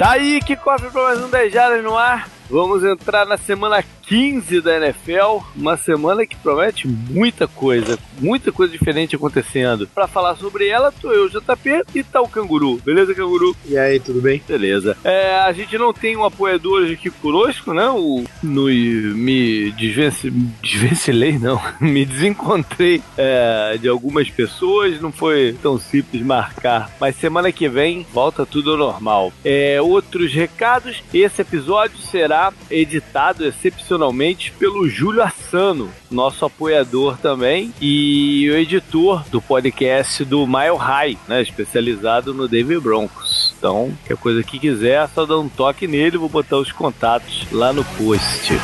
Tá aí que cofre para mais um 10 Jardas no ar. Vamos entrar na semana 15 da NFL, uma semana que promete muita coisa, muita coisa diferente acontecendo. Para falar sobre ela, tô eu, JP, e tá o Canguru. Beleza, Canguru? E aí, tudo bem? Beleza. É, a gente não tem um apoiador aqui conosco, né? O, no, me desvence, desvencilei, não. me desencontrei é, de algumas pessoas, não foi tão simples marcar. Mas semana que vem volta tudo ao normal. É, outros recados, esse episódio será editado excepcionalmente pelo Júlio Assano, nosso apoiador também e o editor do podcast do Mile High, né, especializado no Denver Broncos. Então, qualquer coisa que quiser, é só dar um toque nele, vou botar os contatos lá no post.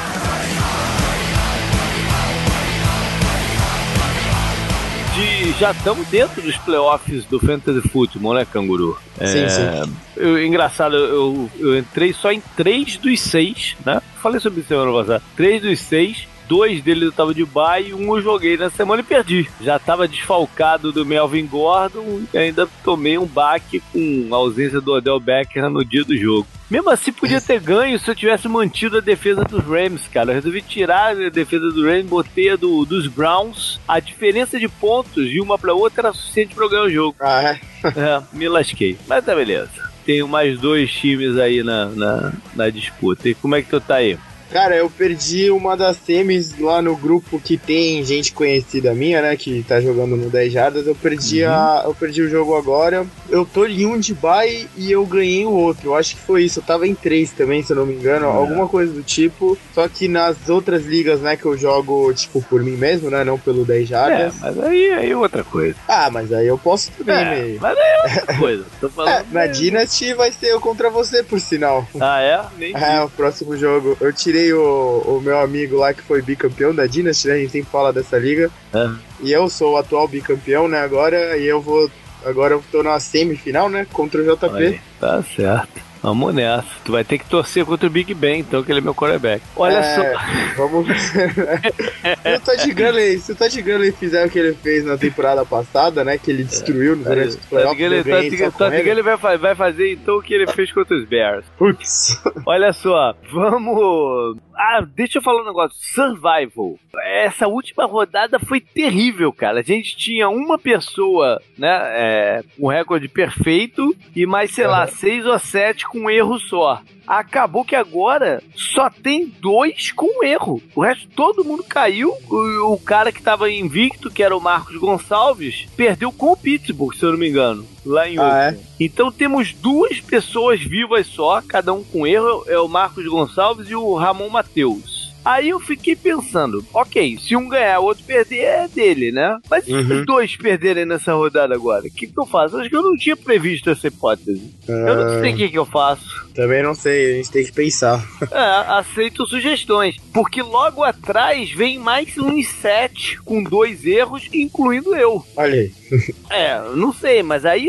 Já estamos dentro dos playoffs do Fantasy Football, né, Canguru? Sim, É, sim. eu- engraçado, eu, eu entrei só em três dos seis, né? Falei sobre isso semana passada. Três dos seis. Dois deles eu tava de bye e um eu joguei na semana e perdi. Já tava desfalcado do Melvin Gordon e ainda tomei um baque com a ausência do Odell Beckham no dia do jogo. Mesmo assim, podia ter ganho se eu tivesse mantido a defesa dos Rams, cara. Eu resolvi tirar a defesa do Rams, botei a do, dos Browns. A diferença de pontos de uma pra outra era suficiente pra eu ganhar o jogo. Ah, é? É, me lasquei. Mas tá beleza. Tenho mais dois times aí na, na, na disputa. E como é que tu tá aí? Cara, eu perdi uma das semis lá no grupo que tem gente conhecida minha, né? Que tá jogando no 10 jardas. Eu perdi, a, eu perdi o jogo agora. Eu tô em um de bye e eu ganhei o outro. Eu acho que foi isso. Eu tava em três também, se eu não me engano. Alguma coisa do tipo. Só que nas outras ligas, né, que eu jogo, tipo, por mim mesmo, né? Não pelo 10 É, jardas. mas aí, aí é outra coisa. Ah, mas aí eu posso também, É, meio. mas aí é outra coisa. Tô É, falando. na Dynasty vai ser eu contra você, por sinal. Ah, é? Nem É, o próximo jogo. Eu tirei o, o meu amigo lá que foi bicampeão da Dynasty, né? A gente sempre fala dessa liga. É. E eu sou o atual bicampeão, né? Agora, e eu vou. Agora eu tô na semifinal, né? Contra o JP. Aí, Tá certo. Vamos nessa. Tu vai ter que torcer contra o Big Ben, então, que ele é meu quarterback. Olha É, só. Vamos. se o Todd Gurley, se o Todd Gurley fizer o que ele fez na temporada passada, né? Que ele destruiu durante os Todd playoffs. eu Gurley ganhei Todd- ele. Gurley vai, vai fazer então o que ele fez contra os Bears. Putz. Olha só, vamos. Ah, deixa eu falar um negócio. Survival. Essa última rodada foi terrível, cara. A gente tinha uma pessoa, né, é, com recorde perfeito e mais, sei lá, Aham. seis ou sete com erro só. Acabou que agora só tem dois com erro. O resto, todo mundo caiu. O, o cara que tava invicto, que era o Marcos Gonçalves, perdeu com o Pittsburgh, se eu não me engano. Lá em Ah, é? Então temos duas pessoas vivas só, cada um com erro, é o Marcos Gonçalves e o Ramon Matheus. Aí eu fiquei pensando, ok, se um ganhar, o outro perder, é dele, né? Mas e se Uhum. os dois perderem nessa rodada agora? O que, que eu faço? Acho que eu não tinha previsto essa hipótese. Eu não sei o que, que eu faço. Também não sei, a gente tem que pensar. É, aceito sugestões. Porque logo atrás vem mais uns sete com dois erros, incluindo eu. Olha aí. É, não sei, mas aí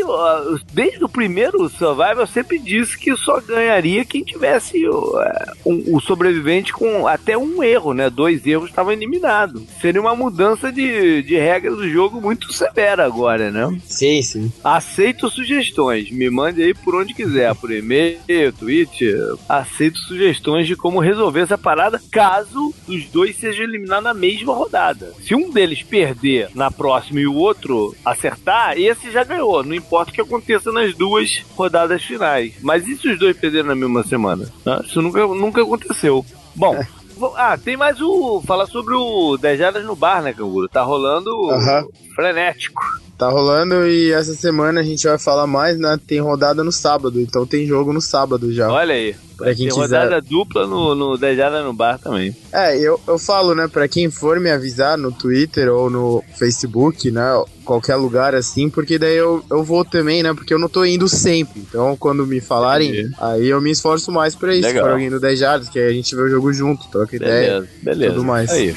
desde o primeiro Survival eu sempre disse que só ganharia quem tivesse o, é, o sobrevivente com até um erro, né? Dois erros estavam eliminados. Seria uma mudança de, de regra do jogo muito severa agora, né? Sim, sim. Aceito sugestões, me mande aí por onde quiser, por e-mail, Twitter. Aceito sugestões de como resolver essa parada caso os dois sejam eliminados na mesma rodada. Se um deles perder na próxima e o outro acertar, esse já ganhou. Não importa o que aconteça nas duas rodadas finais. Mas e se os dois perderem na mesma semana? Ah, Isso nunca, nunca aconteceu. Bom. Ah, tem mais o. Falar sobre o 10 Jardas no bar, né, Canguru? Tá rolando Aham. frenético. Tá rolando e essa semana a gente vai falar mais, né? Tem rodada no sábado, então tem jogo no sábado já. Olha aí. Pra quem tem quiser. rodada dupla no, no Dejada no Bar também. É, eu, eu falo, né, pra quem for me avisar no Twitter ou no Facebook, né, qualquer lugar assim, porque daí eu, eu vou também, né, porque eu não tô indo sempre. Então, quando me falarem, Entendi. aí eu me esforço mais pra isso. Legal. Pra alguém do Dejadas, que aí a gente vê o jogo junto, troca beleza, ideia. Beleza, tudo mais. Aí.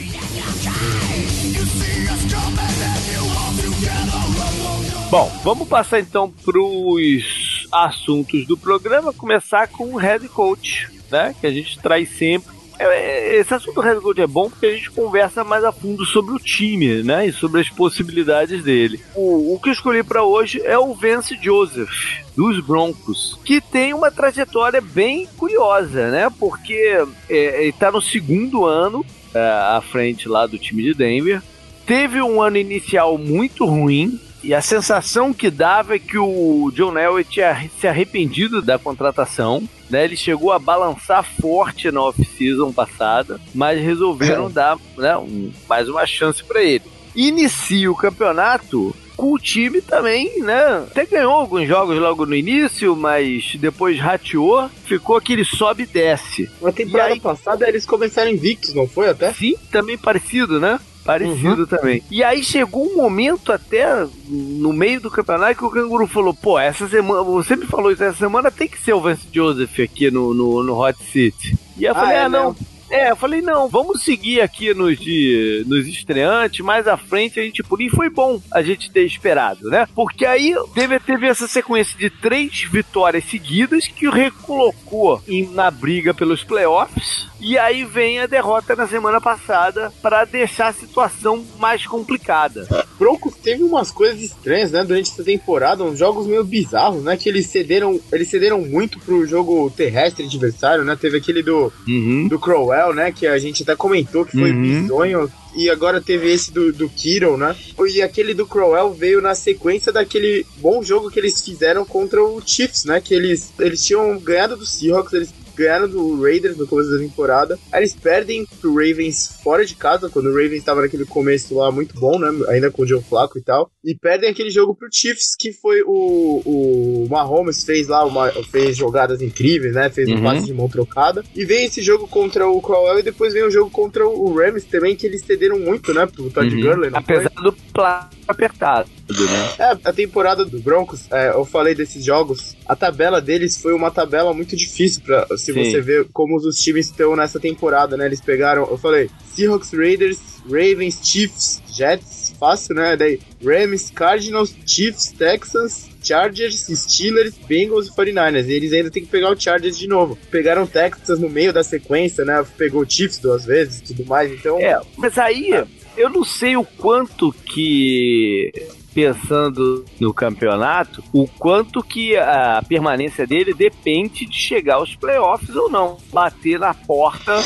Bom, vamos passar então pros assuntos do programa. Começar com o head coach, né? Que a gente traz sempre. É, é, esse assunto do head coach é bom porque a gente conversa mais a fundo sobre o time, né? E sobre as possibilidades dele. O, o que eu escolhi para hoje é o Vance Joseph, dos Broncos, que tem uma trajetória bem curiosa, né? Porque é, ele tá no segundo ano é, à frente lá do time de Denver. Teve um ano inicial muito ruim, e a sensação que dava é que o John Elway tinha se arrependido da contratação. Né, ele chegou a balançar forte na off-season passada, mas resolveram é. dar né, um, mais uma chance para ele. Inicia o campeonato com o time também, né? Até ganhou alguns jogos logo no início, mas depois rateou, ficou aquele sobe e desce. Na temporada aí... passada eles começaram invictos, não foi até? Sim, também parecido, né? Parecido uhum. também. E aí chegou um momento até no meio do campeonato que o Canguru falou: pô, essa semana, você me falou isso, essa semana tem que ser o Vance Joseph aqui no, no, no Hot City. E eu ah, falei: ah, é, não. Né? É, eu falei, não, vamos seguir aqui nos, de, nos estreantes, mais à frente a gente E foi bom a gente ter esperado, né? Porque aí teve, teve essa sequência de três vitórias seguidas que o recolocou em, na briga pelos playoffs. E aí vem a derrota na semana passada para deixar a situação mais complicada. Broncos teve umas coisas estranhas, né, durante essa temporada, uns jogos meio bizarros, né, que eles cederam, eles cederam muito pro jogo terrestre adversário, né? Teve aquele do uhum. do Crowell, né, que a gente até comentou que foi uhum. bizonho, e agora teve esse do, do né? E aquele do Crowell veio na sequência daquele bom jogo que eles fizeram contra o Chiefs, né? Que eles, eles tinham ganhado do Seahawks, eles ganharam do Raiders no começo da temporada. Aí eles perdem pro Ravens fora de casa, quando o Ravens estava naquele começo lá muito bom, né? Ainda com o Joe Flacco e tal. E perdem aquele jogo pro Chiefs, que foi o, o Mahomes fez lá, uma, fez jogadas incríveis, né? Fez um uhum. passe de mão trocada. E vem esse jogo contra o Crowell e depois vem o jogo contra o Rams também, que eles cederam muito, né? Pro Todd uhum. Gurley. Apesar foi? do placar apertado, né? É, a temporada do Broncos, é, eu falei desses jogos, a tabela deles foi uma tabela muito difícil para se Sim. você ver como os times estão nessa temporada, né? Eles pegaram, eu falei, Seahawks, Raiders, Ravens, Chiefs, Jets, fácil, né? Daí Rams, Cardinals, Chiefs, Texans, Chargers, Steelers, Bengals e 49ers. E eles ainda tem que pegar o Chargers de novo. Pegaram Texas no meio da sequência, né? Pegou o Chiefs duas vezes e tudo mais, então... É, mas aí... É eu não sei o quanto que pensando no campeonato, o quanto que a permanência dele depende de chegar aos playoffs ou não. Bater na porta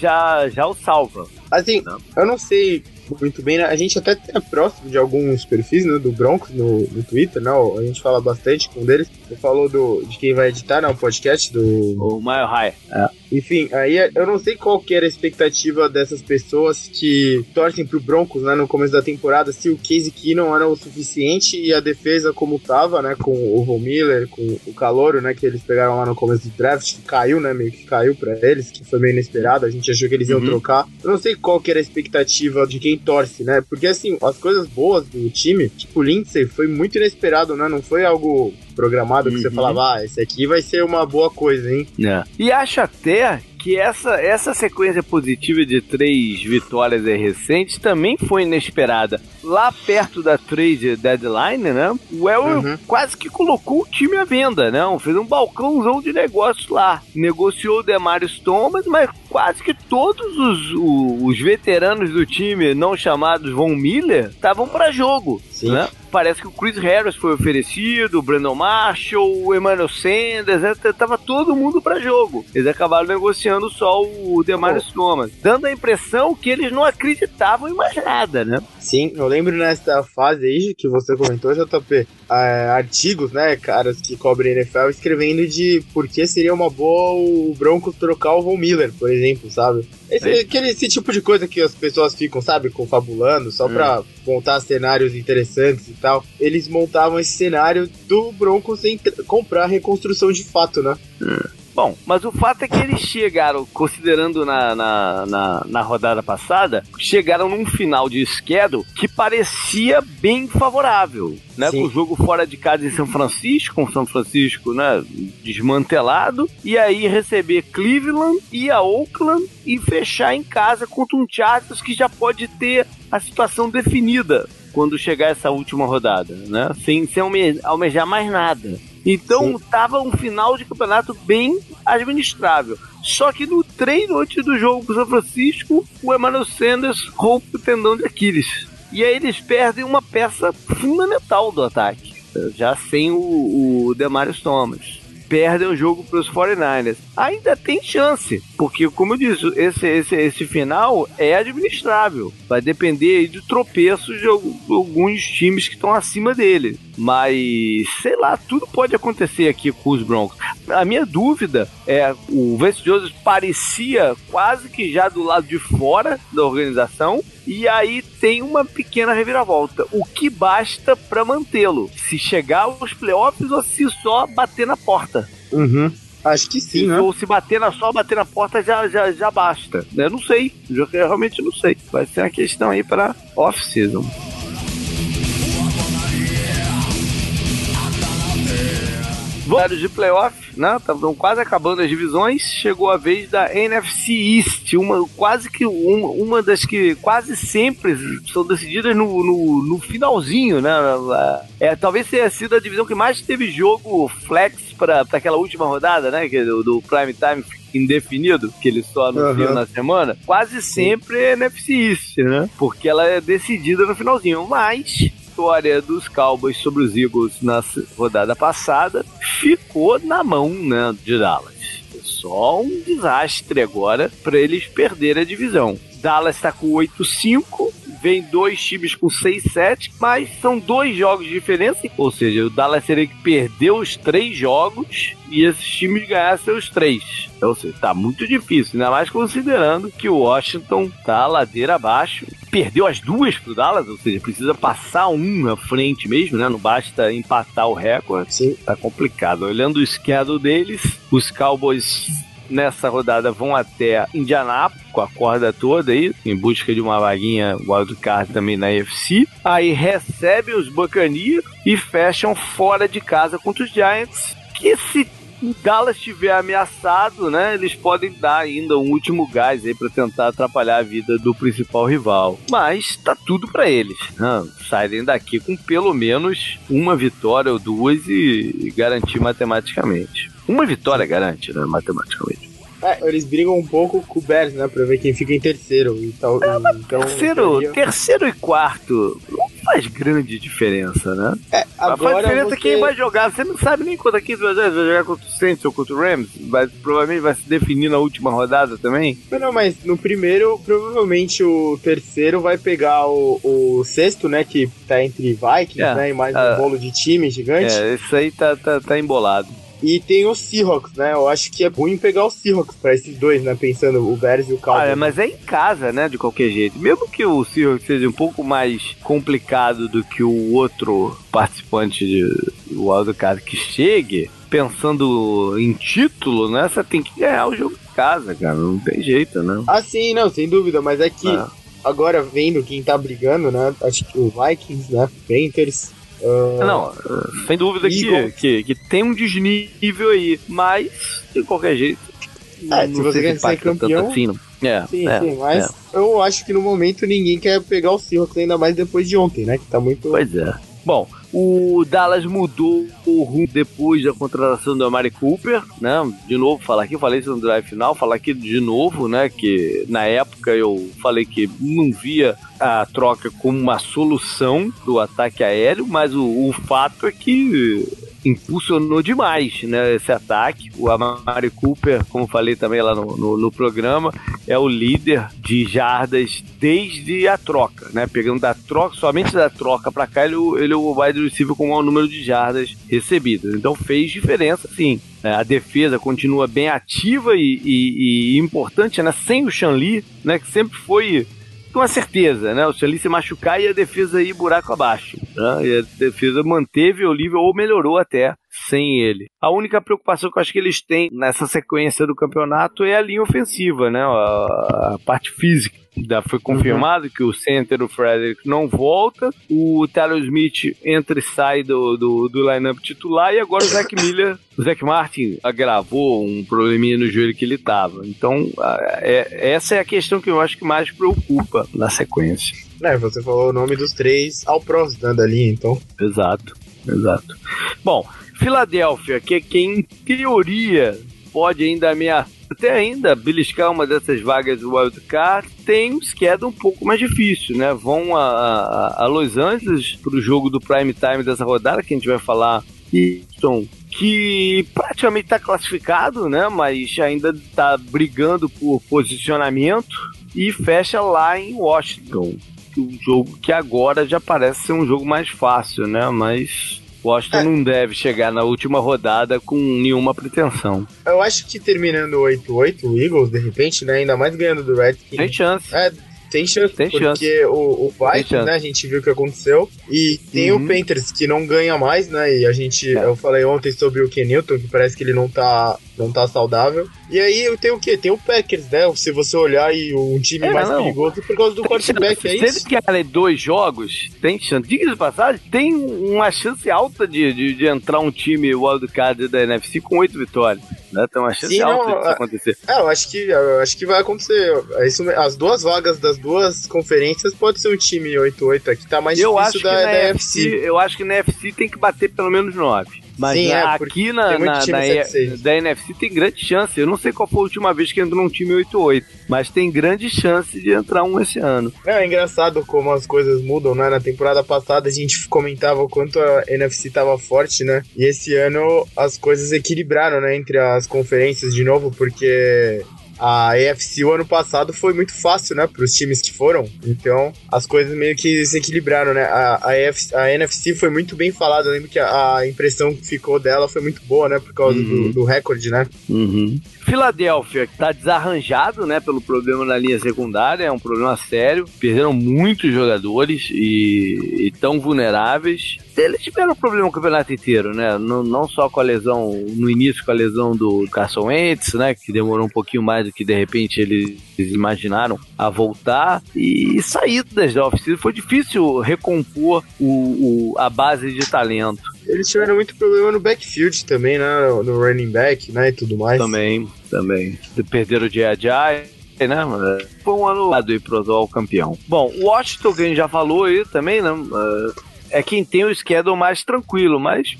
já já o salva. Assim, não. eu não sei muito bem, né? A gente até é próximo de alguns perfis né, do Broncos no, no Twitter, né? A gente fala bastante com um deles. Você falou do, de quem vai editar né, o podcast do. O Mile High. É. Enfim, aí eu não sei qual que era a expectativa dessas pessoas que torcem pro Broncos, né, no começo da temporada, se o Casey Keenum era o suficiente e a defesa como tava, né, com o Von Miller, com o Calouro, né, que eles pegaram lá no começo do draft, que caiu, né, meio que caiu para eles, que foi meio inesperado, a gente achou que eles iam uhum. trocar. Eu não sei qual que era a expectativa de quem torce, né, porque assim, as coisas boas do time, tipo o Lindsay, foi muito inesperado, né, não foi algo programado uhum. que você uhum. falava, ah, esse aqui vai ser uma boa coisa, hein? É. E acho até que essa, essa sequência positiva de três vitórias recentes também foi inesperada. Lá perto da trade deadline, né? O Elway uhum. quase que colocou o time à venda, né? Fez um balcãozão de negócios lá. Negociou o Demarius Thomas, mas quase que todos os, os, os veteranos do time, não chamados Von Miller, estavam para jogo. Sim. Né? Parece que o Chris Harris foi oferecido, o Brandon Marshall, o Emmanuel Sanders, né? tava todo mundo para jogo. Eles acabaram negociando só o Demarius Thomas, dando a impressão que eles não acreditavam em mais nada, né? Sim, lembro nessa fase aí que você comentou, JP, é, artigos, né, caras que cobrem NFL escrevendo de por que seria uma boa o Broncos trocar o Von Miller, por exemplo, sabe? Esse, aquele, esse tipo de coisa que as pessoas ficam, sabe, confabulando, só hum. pra montar cenários interessantes e tal, eles montavam esse cenário do Broncos comprar reconstrução de fato, né? É. Bom, mas o fato é que eles chegaram, considerando na, na, na, na rodada passada, chegaram num final de schedule que parecia bem favorável. Né, com o jogo fora de casa em São Francisco, com São Francisco né, desmantelado, e aí receber Cleveland e a Oakland e fechar em casa contra um Chargers que já pode ter a situação definida quando chegar essa última rodada, né? Sem, sem almejar mais nada. Então Sim. tava um final de campeonato bem administrável. Só que no treino antes do jogo com o São Francisco, o Emmanuel Sanders rompe o tendão de Aquiles. E aí eles perdem uma peça fundamental do ataque, já sem o, o Demarius Thomas perdem o jogo para os 49ers. Ainda tem chance, porque, como eu disse, esse, esse, esse final é administrável. Vai depender de tropeços de alguns times que estão acima dele. Mas, sei lá, tudo pode acontecer aqui com os Broncos. A minha dúvida é: o Vance Joseph parecia quase que já do lado de fora da organização. E aí tem uma pequena reviravolta. O que basta para mantê-lo? Se chegar aos playoffs ou se só bater na porta? Uhum. Acho que sim, né? Ou se bater na só bater na porta já, já, já basta. Eu não sei. Eu realmente não sei. Vai ser uma questão aí para off-season. Vários de playoff, né? Estavam quase acabando as divisões. Chegou a vez da NFC East, uma quase que uma, uma das que quase sempre são decididas no, no, no finalzinho, né? É, talvez tenha sido a divisão que mais teve jogo flex para aquela última rodada, né? É do, do prime time indefinido, que eles só anunciam uhum. na semana, quase sempre é NFC East, né? Porque ela é decidida no finalzinho. Mas vitória dos Cowboys sobre os Eagles na rodada passada ficou na mão né, de Dallas. Só um desastre agora para eles perderem a divisão. Dallas está com 8-5, vem dois times com 6-7, mas são dois jogos de diferença, ou seja, o Dallas teria que perder os três jogos e esses times ganhassem os três. Então, seja, tá muito difícil, ainda mais considerando que o Washington tá ladeira abaixo. Perdeu as duas pro Dallas, ou seja, precisa passar um na frente mesmo, né? Não basta empatar o recorde. Sim. Tá complicado. Olhando o schedule deles, os Cowboys nessa rodada vão até Indianápolis com a corda toda aí, em busca de uma vaguinha wildcard também na UFC. Aí recebem os Buccaneers e fecham fora de casa contra os Giants, que se o Dallas estiver ameaçado, né, eles podem dar ainda um último gás aí para tentar atrapalhar a vida do principal rival. Mas tá tudo para eles, né? saírem daqui com pelo menos uma vitória ou duas e, garantir matematicamente. Uma vitória garante, né, matematicamente. É, eles brigam um pouco com o Bears, né? Pra ver quem fica em terceiro. Então, é, então terceiro, terceiro e quarto não faz grande diferença, né? É, agora faz diferença você... quem vai jogar. Você não sabe nem contra quem vai jogar. Vai jogar contra o Saints ou contra o Rams. Vai, provavelmente vai se definir na última rodada também. Não, não, mas no primeiro, provavelmente o terceiro vai pegar o, o sexto, né? Que tá entre Vikings, é, né? E mais um bolo de time gigante. É, isso aí tá, tá, tá embolado. E tem os Seahawks, né? Eu acho que é ruim pegar os Seahawks pra esses dois, né? Pensando o Bears e o Cowboys. Ah, mas é em casa, né? De qualquer jeito. Mesmo que o Seahawks seja um pouco mais complicado do que o outro participante do Wildcard que chegue, pensando em título, né? Você tem que ganhar o jogo em casa, cara. Não tem jeito, né? Ah, sim, não, sem dúvida. Mas é que... Ah. Agora vendo quem tá brigando, né? Acho que o Vikings, né? Panthers, Uh, não, sem dúvida que, que, que, tem um desnível aí, mas de qualquer jeito. É, se você quer ser campeão. Assim, é, sim, é, sim, mas é. eu acho que no momento ninguém quer pegar o Seahawks, ainda mais depois de ontem, né? Que tá muito. Pois é. Bom, o Dallas mudou o rumo depois da contratação do Amari Cooper, né? De novo, falar aqui, falei isso no drive final, falar aqui de novo, né? Que na época eu falei que não via a troca como uma solução do ataque aéreo, mas o, o fato é que impulsionou demais né, esse ataque. O Amari Cooper, como falei também lá no, no, no, programa, é o líder de jardas desde a troca, né? Pegando da troca, somente da troca para cá, ele, ele é o wide receiver com o maior número de jardas recebidas. Então fez diferença, sim. É, a defesa continua bem ativa e, e, e importante, né? Sem o Shanli, né? Que sempre foi com a certeza, né? O Stanley se machucar e a defesa ir buraco abaixo. Né? E a defesa manteve o nível ou melhorou até sem ele. A única preocupação que eu acho que eles têm nessa sequência do campeonato é a linha ofensiva, né? A, a parte física. Já foi confirmado uhum. que o center, o Frederick, não volta. O Tyler Smith entra e sai do, do, do lineup titular. E agora o Zach Miller, o Zach Martin agravou um probleminha no joelho que ele tava. Então, é, essa é a questão que eu acho que mais preocupa na sequência. É, você falou o nome dos três ao próximo da linha, então. Exato, exato. Bom, Filadélfia, que, que em teoria pode ainda ameaçar até ainda beliscar uma dessas vagas do wildcard, tem um schedule um pouco mais difícil, né? Vão a, a, a Los Angeles para o jogo do prime time dessa rodada, que a gente vai falar, Houston, que praticamente está classificado, né? Mas ainda está brigando por posicionamento e fecha lá em Washington. Um jogo que agora já parece ser um jogo mais fácil, né? Mas Washington é. não deve chegar na última rodada com nenhuma pretensão. Eu acho que terminando 8-8, o Eagles, de repente, né? Ainda mais ganhando do Redskins. Tem chance. É, tem chance, tem porque chance. o, o Vikings, né, a gente viu o que aconteceu. E tem uhum. o Panthers, que não ganha mais, né? E a gente, é. eu falei ontem sobre o Ken Newton, que parece que ele não tá, não tá saudável. E aí eu tenho o quê? Tem o Packers, né? Se você olhar e um time é, mais não. perigoso por causa do tem quarterback, chance. é isso? Se ele quer dois jogos, tem chance. Diga de passagem, tem uma chance alta de, de, de entrar um time wildcard da NFC com oito vitórias. Né? Tem uma chance Sim, alta não, disso acontecer. É, eu acho que, eu acho que vai acontecer. É isso, as duas vagas das duas conferências pode ser um time 8-8 aqui, tá mais eu difícil da, da NFC. Eu acho que na NFC tem que bater pelo menos 9. Mas Sim, é, aqui na, na, na e, da NFC tem grande chance. Eu não sei qual foi a última vez que entrou um time 8-8, mas tem grande chance de entrar um esse ano. É, é engraçado como as coisas mudam, né? Na temporada passada a gente comentava o quanto a NFC estava forte, né? E esse ano as coisas equilibraram, né? Entre as conferências de novo, porque a AFC o ano passado foi muito fácil, né, para os times que foram. Então, as coisas meio que se equilibraram, né? A, a, AFC, a NFC foi muito bem falada. Eu lembro que a, a, impressão que ficou dela foi muito boa, né, por causa uhum. do, do recorde, né? Uhum. Filadélfia, que tá desarranjado, né, pelo problema na linha secundária, é um problema sério. Perderam muitos jogadores e, tão vulneráveis. Eles tiveram problema o campeonato inteiro, né? Não, não só com a lesão, no início com a lesão do Carson Wentz, né, que demorou um pouquinho mais do que de repente eles imaginaram a voltar. E saídas da oficina foi difícil recompor o, o, a base de talento. Eles tiveram muito problema no backfield também, né? No running back, né? E tudo mais. Também, também. Perderam o J.J., né? Foi um ano lá do pro atual campeão. Bom, o Washington, que a gente já falou aí também, né? É quem tem o schedule mais tranquilo, mas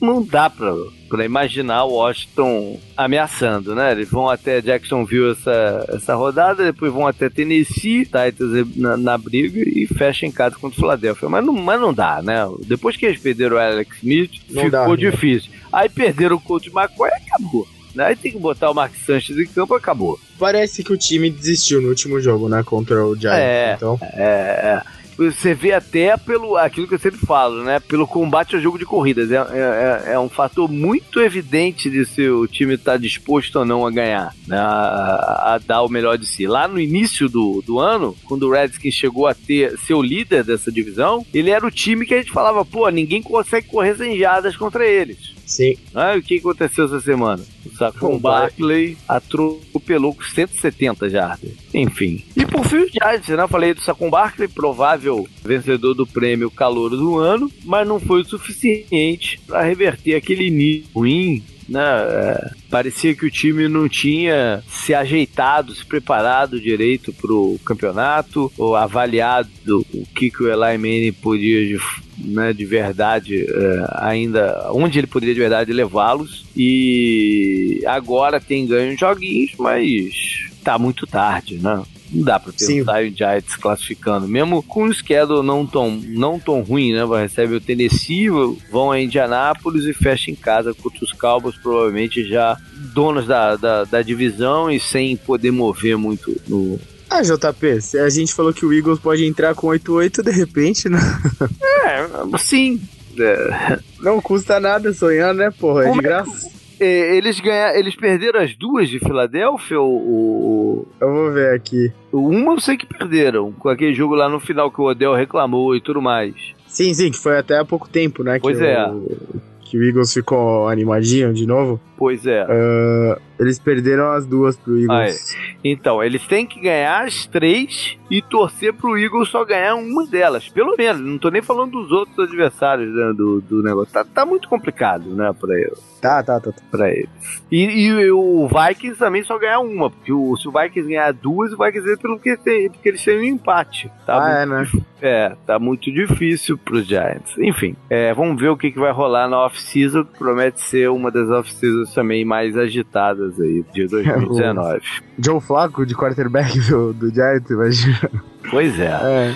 não dá pra, pra imaginar o Washington ameaçando, né? Eles vão até Jacksonville essa, essa rodada, depois vão até Tennessee, Titans na, na briga e fecha em casa contra o Philadelphia. Mas não, mas não dá, né? Depois que eles perderam o Alex Smith, não ficou dá, né? difícil. Né? Aí perderam o Colt McCoy e acabou. Aí tem que botar o Mark Sanchez em campo acabou. Parece que o time desistiu no último jogo, né? Contra o Giants. É, então. é, é você vê até pelo aquilo que eu sempre falo, né? Pelo combate ao jogo de corridas. É, é, é um fator muito evidente de se o time está disposto ou não a ganhar, né? a, a, dar o melhor de si. Lá no início do, do ano, quando o Redskins chegou a ter ser o líder dessa divisão, ele era o time que a gente falava, pô, ninguém consegue correr sem contra eles. Sim. Ah, o que aconteceu essa semana? O Saquon Barkley atropelou com 170 jardas. Enfim. E por fim, Giants, né? Falei do Saquon Barkley, provável vencedor do prêmio Calor do Ano, mas não foi o suficiente para reverter aquele nível ruim né? É, parecia que o time não tinha se ajeitado, se preparado direito para o campeonato, ou avaliado o que, que o Eli Manning podia de, né, de verdade é, ainda, onde ele poderia de verdade levá-los. E agora tem ganho joguinhos, mas tá muito tarde, né? Não dá pra pensar o Giants classificando. Mesmo com o schedule não tão, não tão ruim, né? Recebe o Tennessee, vão a Indianápolis e fecha em casa contra os Cowboys, provavelmente já donos da, da, da divisão e sem poder mover muito no, ah, JP, a gente falou que o Eagles pode entrar com 8-8 de repente, né? É, sim. É. Não custa nada sonhar, né, porra? É de graça. É, eles ganharam, eles perderam as duas de Filadélfia ou, Eu vou ver aqui. uma eu sei que perderam com aquele jogo lá no final que o Odell reclamou e tudo mais. Sim, sim, que foi até há pouco tempo, né? Pois que é. O, que o Eagles ficou animadinho de novo. Pois é. Ah, eles perderam as duas pro Eagles. Então, eles têm que ganhar as três e torcer pro Eagles só ganhar uma delas. Pelo menos. Não tô nem falando dos outros adversários né, do, do negócio. Tá, tá muito complicado, né, pra, ele, Tá, tá, tá. tá. pra eles. E, e o Vikings também só ganhar uma. Porque o, se o Vikings ganhar duas, o Vikings é pelo que tem, porque eles têm um empate. Tá ah, é, né? É, tá muito difícil pros Giants. Enfim, é, vamos ver o que, que vai rolar na off-season, que promete ser uma das off-seasons também mais agitadas aí de 2019. Joe Flacco de quarterback do, do Giants, imagina. Pois é. É.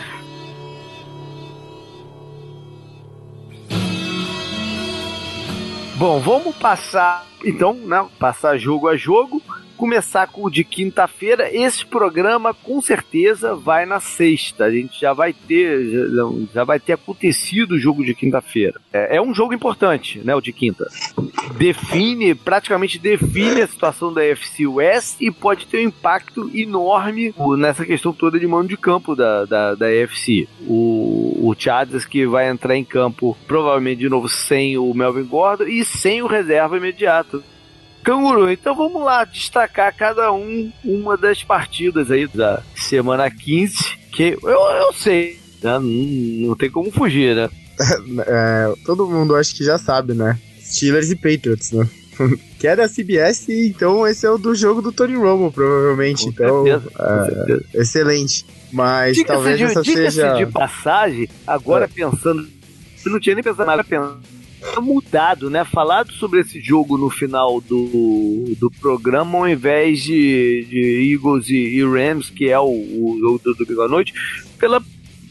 Bom, vamos passar, então, né? Passar jogo a jogo. Começar com o de quinta-feira. Esse programa com certeza vai na sexta. A gente já vai ter, já, já vai ter acontecido o jogo de quinta-feira. É, é um jogo importante, né? O de quinta. Define, praticamente define a situação da FC West e pode ter um impacto enorme nessa questão toda de mano de campo da, da, da. O, o Chargers que vai entrar em campo provavelmente de novo sem o Melvin Gordon e sem o reserva imediato. Canguru, então vamos lá destacar cada um uma das partidas aí da semana 15, que eu, eu sei, né? não, não tem como fugir, né? É, todo mundo acho que já sabe, né? Steelers e Patriots, né? que é da CBS, então esse é o do jogo do Tony Romo, provavelmente. Com então, certeza, é, excelente. Mas talvez de, essa seja. de passagem, agora É. pensando, eu não tinha nem pensado nada pensando. Tá mudado, né? Falado sobre esse jogo no final do, do programa, ao invés de, de Eagles e, e Rams, que é o, o, o do domingo à noite, pela,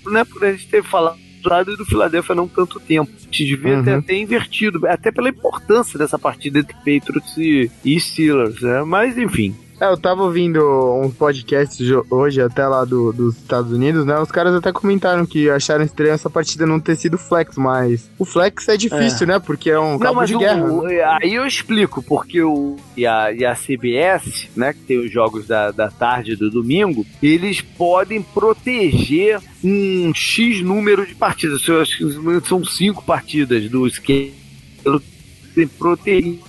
né, por a gente ter falado do lado do Philadelphia não tanto tempo. A gente devia ter Uhum. até invertido, até pela importância dessa partida entre Patriots e, e Steelers, né? Mas enfim. É, eu tava ouvindo um podcast jo- hoje, até lá do- dos Estados Unidos, né? Os caras até comentaram que acharam estranho essa partida não ter sido flex, mas o flex é difícil, né? Porque é um Não, cabo de o- guerra. o- aí eu explico, porque o, e, a, e a CBS, né, que tem os jogos da, da tarde do domingo, eles podem proteger um X número de partidas. Eu acho que são cinco partidas do esquema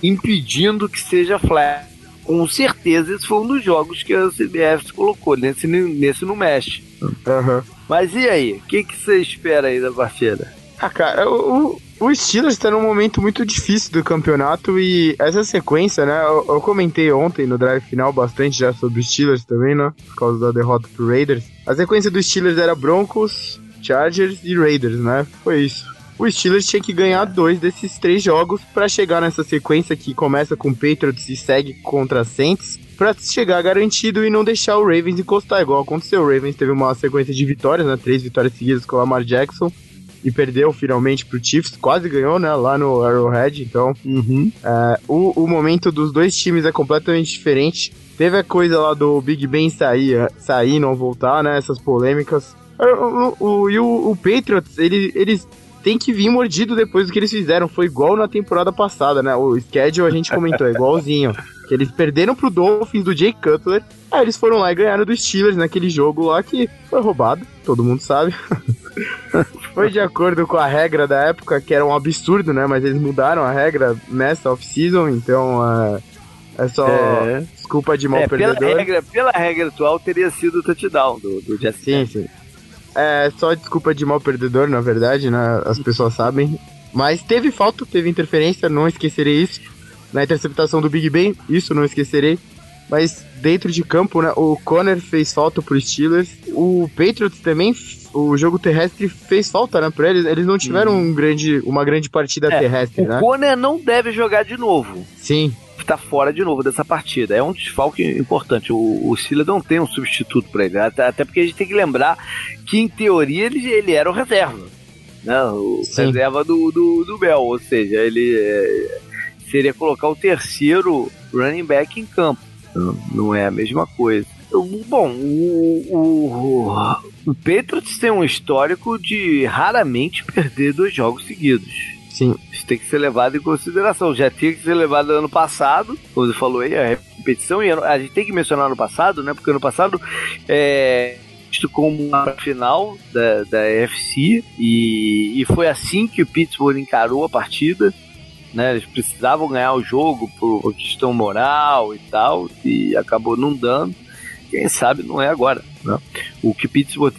impedindo que seja flash. Com certeza esse foi um dos jogos que a CBS colocou. Nesse, nesse não mexe. Aham. Mas e aí? O que, que você espera aí da partida? Ah, cara, o, o, o Steelers tá num momento muito difícil do campeonato e essa sequência, né? Eu, eu comentei ontem no drive final bastante já sobre os Steelers também, né? Por causa da derrota pro Raiders. A sequência dos Steelers era Broncos, Chargers e Raiders, né? Foi isso. O Steelers tinha que ganhar dois desses três jogos pra chegar nessa sequência que começa com Patriots e segue contra Saints. Pra chegar garantido e não deixar o Ravens encostar, igual aconteceu. O Ravens teve uma sequência de vitórias, né? Três vitórias seguidas com o Lamar Jackson e perdeu finalmente pro Chiefs, quase ganhou, né, lá no Arrowhead, então Uhum. é, o, o momento dos dois times é completamente diferente. Teve a coisa lá do Big Ben sair, sair não voltar, né, essas polêmicas. O, o, o- e o, o Patriots, ele, eles têm que vir mordido depois do que eles fizeram, foi igual na temporada passada, né, o schedule a gente comentou, é igualzinho. Que eles perderam pro Dolphins do Jay Cutler, aí eles foram lá e ganharam dos Steelers naquele jogo lá que foi roubado, todo mundo sabe. Foi de acordo com a regra da época, que era um absurdo, né? Mas eles mudaram a regra nessa off-season, então é, é só É. desculpa de mal É, pela perdedor. regra, pela regra atual, teria sido o touchdown do, do Jesse Sim, sim. É só desculpa de mal perdedor, na verdade, né? As pessoas sabem. Mas teve falta, teve interferência, não esquecerei isso. Na interceptação do Big Ben, isso não esquecerei. Mas dentro de campo, né? O Conner fez falta pro Steelers. O Patriots também, o jogo terrestre fez falta, né? Pra eles. Eles não tiveram um grande, uma grande partida É, terrestre, O né? Conner não deve jogar de novo. Sim, Está fora de novo dessa partida. É um desfalque importante. O, o não tem um substituto para ele. Até, até porque a gente tem que lembrar que, em teoria, ele, ele era o reserva. Né? O Sim. reserva do, do, do Bell. Ou seja, ele é, seria colocar o terceiro running back em campo. Não, não é a mesma coisa. Bom, o, o, o Patriots tem um histórico de raramente perder dois jogos seguidos. Sim. Isso tem que ser levado em consideração. Já tinha que ser levado ano passado, como você falou aí, a repetição, e a gente tem que mencionar ano passado, né? Porque ano passado é visto como uma final da, da FC e, e foi assim que o Pittsburgh encarou a partida. Né, eles precisavam ganhar o jogo por questão moral e tal, e acabou não dando. Quem sabe não é agora. Né? O que Pittsburgh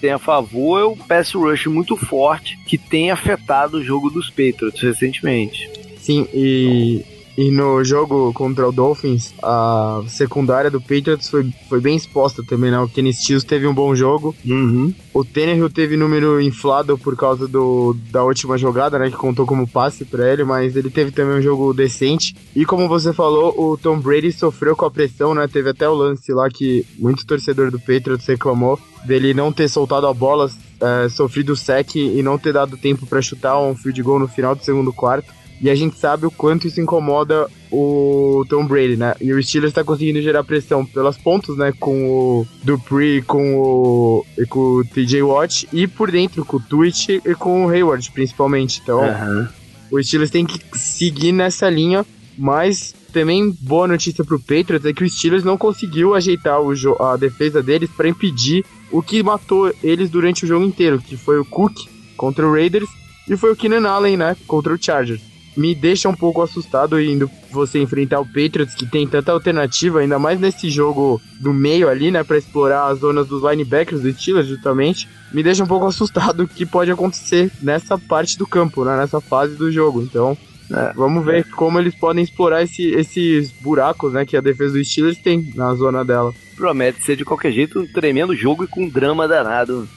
tem a favor é o pass rush muito forte que tem afetado o jogo dos Patriots recentemente. Sim, e e no jogo contra o Dolphins, a secundária do Patriots foi, foi bem exposta também, né? O Kenny Stills teve um bom jogo. Uhum. O Tannehill teve número inflado por causa do, da última jogada, né? Que contou como passe para ele, mas ele teve também um jogo decente. E como você falou, o Tom Brady sofreu com a pressão, né? Teve até o lance lá que muito torcedor do Patriots reclamou dele não ter soltado a bola, é, sofrido o sec e não ter dado tempo para chutar um field goal no final do segundo quarto. E a gente sabe o quanto isso incomoda o Tom Brady, né? E o Steelers está conseguindo gerar pressão pelas pontas, né? Com o Dupree, com o, e com o TJ Watt e por dentro com o Twitch e com o Hayward, principalmente. Então, uhum. o Steelers tem que seguir nessa linha, mas também boa notícia pro Patriots é que o Steelers não conseguiu ajeitar o a defesa deles para impedir o que matou eles durante o jogo inteiro, que foi o Cook contra o Raiders e foi o Keenan Allen, né, contra o Chargers me deixa um pouco assustado indo você enfrentar o Patriots, que tem tanta alternativa, ainda mais nesse jogo do meio ali, né, para explorar as zonas dos linebackers do Steelers, justamente. Me deixa um pouco assustado o que pode acontecer nessa parte do campo, né, nessa fase do jogo. Então, é, vamos ver como eles podem explorar esse, esses buracos, né, que a defesa do Steelers tem na zona dela. Promete ser de qualquer jeito um tremendo jogo e com um drama danado.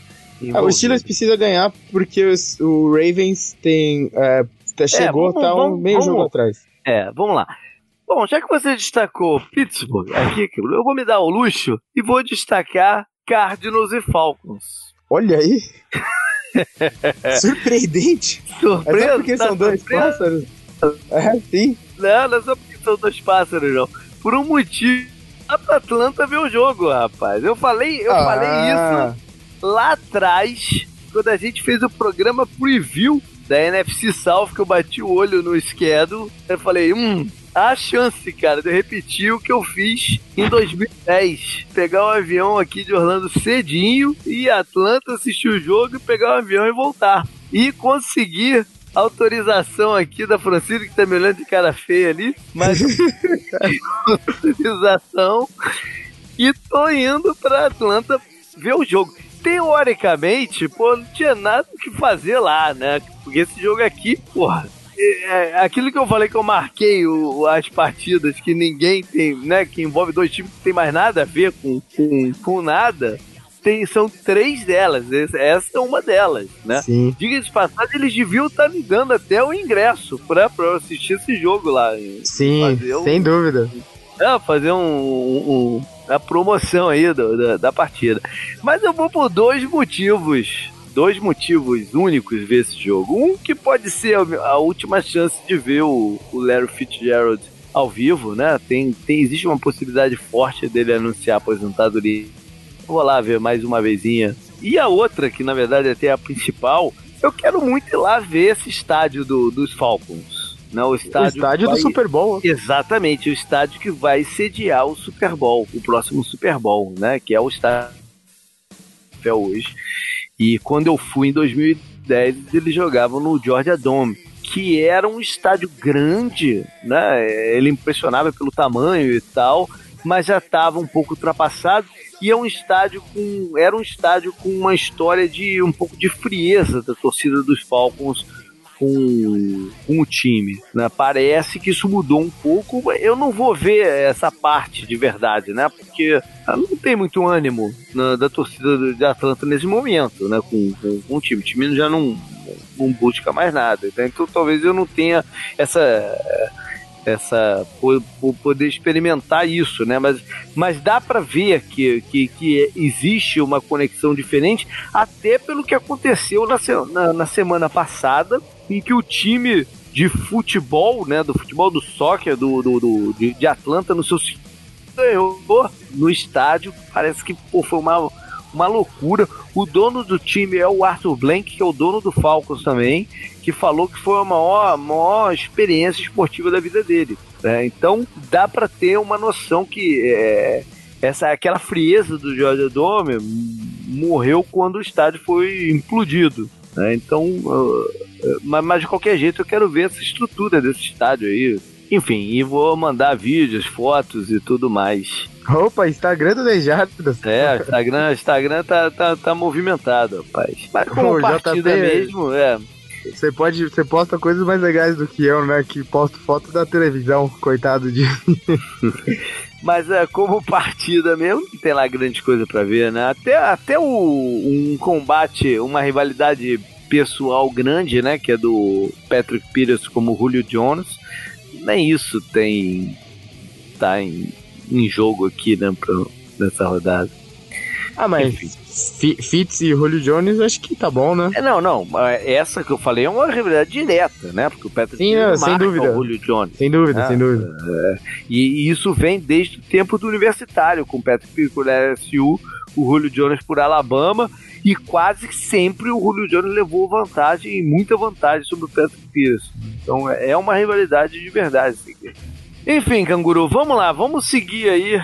É, o Steelers precisa ganhar porque os, o Ravens tem é, Tá, chegou, é, vamos, tá um vamos, meio vamos, jogo atrás. É, vamos lá. Bom, já que você destacou Pittsburgh aqui, eu vou me dar o luxo e vou destacar Cardinals e Falcons. Olha aí! Surpreendente! Surpresa! É só porque tá são dois surpresa? pássaros? É, sim. Não, não é só porque são dois pássaros, não. Por um motivo, a Atlanta ver o jogo, rapaz. Eu falei, eu ah. falei isso lá atrás, quando a gente fez o programa preview da NFC South que eu bati o olho no schedule. Eu falei, hum, a chance, cara, de eu repetir o que eu fiz em 2010. Pegar um avião aqui de Orlando cedinho, ir a Atlanta, assistir o jogo e pegar um avião e voltar. E conseguir autorização aqui da Francine, que tá me olhando de cara feia ali, mas autorização e tô indo pra Atlanta ver o jogo teoricamente, pô, não tinha nada o que fazer lá, né? Porque esse jogo aqui, porra, é, é, aquilo que eu falei que eu marquei o, as partidas que ninguém tem, né? Que envolve dois times que tem mais nada a ver com, com, com nada. Tem, são três delas, essa é uma delas, né? Sim. Diga de passagem, eles deviam estar tá me dando até o ingresso pra, pra assistir esse jogo lá. Sim, sem um, dúvida. É, fazer um, um, a promoção aí do, da, da partida. Mas eu vou por dois motivos dois motivos únicos ver esse jogo. Um que pode ser a última chance de ver o, o Larry Fitzgerald ao vivo, né? Tem, tem, existe uma possibilidade forte dele anunciar a aposentadoria. Vou lá ver mais uma vezinha. E a outra, que na verdade é até a principal, eu quero muito ir lá ver esse estádio do, dos Falcons. Né, o estádio, o estádio vai... do Super Bowl. Exatamente, o estádio que vai sediar o Super Bowl, o próximo Super Bowl, né? Que é o estádio até hoje. E quando eu fui em 2010, eles jogavam no Georgia Dome, que era um estádio grande, né? Ele impressionava pelo tamanho e tal, mas já estava um pouco ultrapassado e é um estádio com era um estádio com uma história de um pouco de frieza da torcida dos Falcons com, com o time. Né? Parece que isso mudou um pouco. Eu não vou ver essa parte de verdade, né? Porque não tem muito ânimo na, da torcida de Atlanta nesse momento, né? Com, com, com o time. O time já não, não busca mais nada. Então, então talvez eu não tenha essa essa por, poder experimentar isso, né? Mas, mas dá para ver que, que, que existe uma conexão diferente, até pelo que aconteceu na, na, na semana passada em que o time de futebol, né, do futebol do soccer do, do, do de, Atlanta no seu ganhou no estádio. Parece que pô, foi uma, uma loucura. O dono do time é o Arthur Blank, que é o dono do Falcons também, que falou que foi a maior, maior experiência esportiva da vida dele. Né? Então dá para ter uma noção que é, essa aquela frieza do Georgia Dome morreu quando o estádio foi implodido. Né? Então, uh, mas, mas de qualquer jeito eu quero ver essa estrutura desse estádio aí. Enfim, e vou mandar vídeos, fotos e tudo mais. Opa, Instagram do Dejadas. É, Instagram, Instagram tá, tá, tá movimentado, rapaz. Mas como partida JP, mesmo, é. Você pode, você posta coisas mais legais do que eu, né? Que posto foto da televisão, coitado de. Mas é, como partida mesmo, não tem lá grande coisa para ver, né? Até, até o, um combate, uma rivalidade pessoal grande, né? Que é do Patrick Peters como Julio Jones. Nem isso tem. tá em, em jogo aqui, né? Pra, nessa rodada. Ah, mas Enfim. Fitz e Julio Jones, acho que tá bom, né? É, não, não. Essa que eu falei é uma rivalidade direta, né? Porque o Patrick Sim, não, sem dúvida. o Julio Jones. Sem dúvida, né? sem dúvida. É, e, e, isso vem desde o tempo do universitário, com o Patrick por LSU, o Julio Jones por Alabama, e quase sempre o Julio Jones levou vantagem, muita vantagem sobre o Patrick Pierce. Então é, é uma rivalidade de verdade. Assim. Enfim, canguru, vamos lá, vamos seguir aí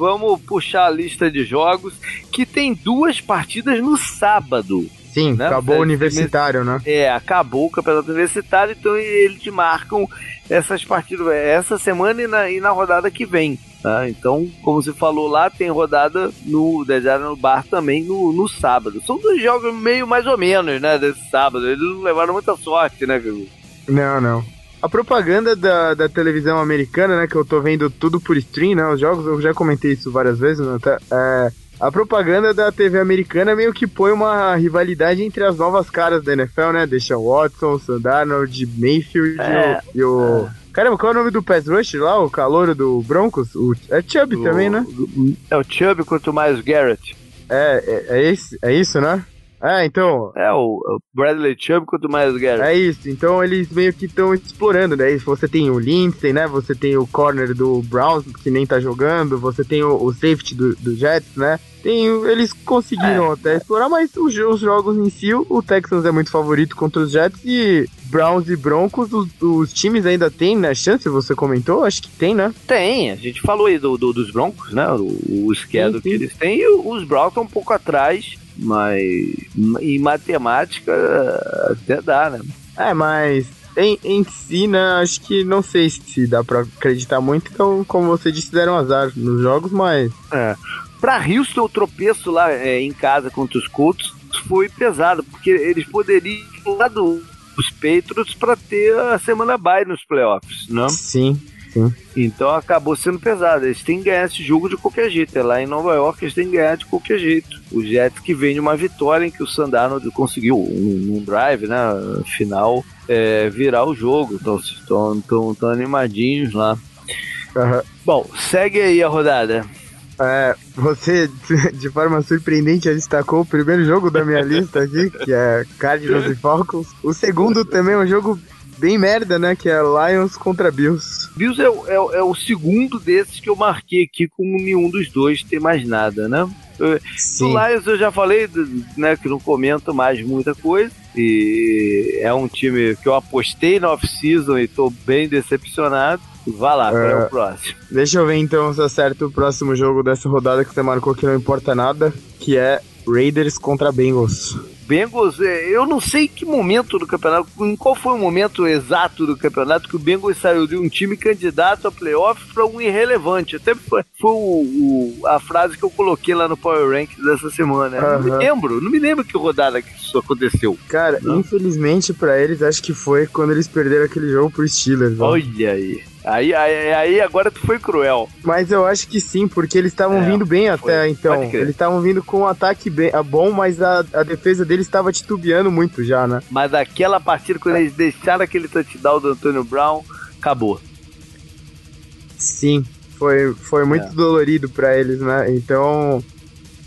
vamos puxar a lista de jogos que tem duas partidas no sábado. Sim, né? acabou o universitário, né? É, acabou o campeonato universitário, então eles marcam essas partidas essa semana e na, e na rodada que vem. Tá? Então, como você falou lá, tem rodada no Deserto no Bar também no, no sábado. São dois jogos meio mais ou menos, né? Desse sábado. Eles não levaram muita sorte, né, Viu? Não, não. A propaganda da, da televisão americana, né, que eu tô vendo tudo por stream, né, os jogos, eu já comentei isso várias vezes, né, tá, é, a propaganda da TV americana meio que põe uma rivalidade entre as novas caras da NFL, né, Deshaun Watson, Sandarnold, Mayfield é, e o... E o... É. Caramba, qual é o nome do pass rush lá, o calouro do Broncos? O, é Chubb o, também, né? É o Chubb quanto mais o Garrett. É, é, é, esse, é isso, né? É, então. É, o Bradley Chubb quanto mais Garrett. É isso, então eles meio que estão explorando, né? Você tem o Lindsay, né? Você tem o corner do Browns, que nem tá jogando, você tem o, o safety do, do Jets, né? Tem, eles conseguiram é, até explorar, mas os, os, jogos em si, o Texans é muito favorito contra os Jets e Browns e Broncos, os, os times ainda têm né, chance, você comentou? Acho que tem, né? Tem, a gente falou aí do, do dos Broncos, né? O, o schedule que eles têm e os Browns estão um pouco atrás mas em matemática até dá, né? É, mas em, em si, né, acho que não sei se dá pra acreditar muito, então, como você disse, deram azar nos jogos, mas... É. Pra Houston, o tropeço lá é, em casa contra os Colts foi pesado, porque eles poderiam lá dos Patriots para ter a semana bye nos playoffs, não? Sim. Sim. Então acabou sendo pesado. Eles têm que ganhar esse jogo de qualquer jeito. É lá em Nova York, eles têm que ganhar de qualquer jeito. O Jets que vem de uma vitória em que o Sandarno conseguiu um, um drive, né? Final, é, virar o jogo. Então estão tão, tão animadinhos lá. Uhum. Bom, segue aí a rodada. É, você, de forma surpreendente, destacou o primeiro jogo da minha lista aqui, que é Cardinals e Falcons. O segundo também é um jogo bem merda, né? Que é Lions contra Bills. Bills é, é, é o segundo desses que eu marquei aqui com nenhum dos dois ter mais nada, né? Sim. Do Lions eu já falei, né, que não comento mais muita coisa. E é um time que eu apostei na off-season e tô bem decepcionado. Vá lá, qual é o é, próximo? Deixa eu ver então se acerto o próximo jogo dessa rodada que você marcou que não importa nada, que é Raiders contra Bengals. Bengals, é, eu não sei que momento do campeonato, em qual foi o momento exato do campeonato que o Bengals saiu de um time candidato a playoff para um irrelevante. Até foi, foi o, o, a frase que eu coloquei lá no Power Rank dessa semana. Uhum. Não me lembro, não me lembro que rodada que isso aconteceu. Cara, não? infelizmente para eles, acho que foi quando eles perderam aquele jogo pro Steelers. Olha aí. Aí, aí, aí, agora tu foi cruel. Mas eu acho que sim, porque eles estavam é, vindo bem foi. até então. Eles estavam vindo com um ataque bem, bom, mas a, a defesa deles estava titubeando muito já, né? Mas aquela partida, quando eles deixaram aquele touchdown do Antônio Brown, acabou. Sim, foi, foi muito é. dolorido para eles, né? Então.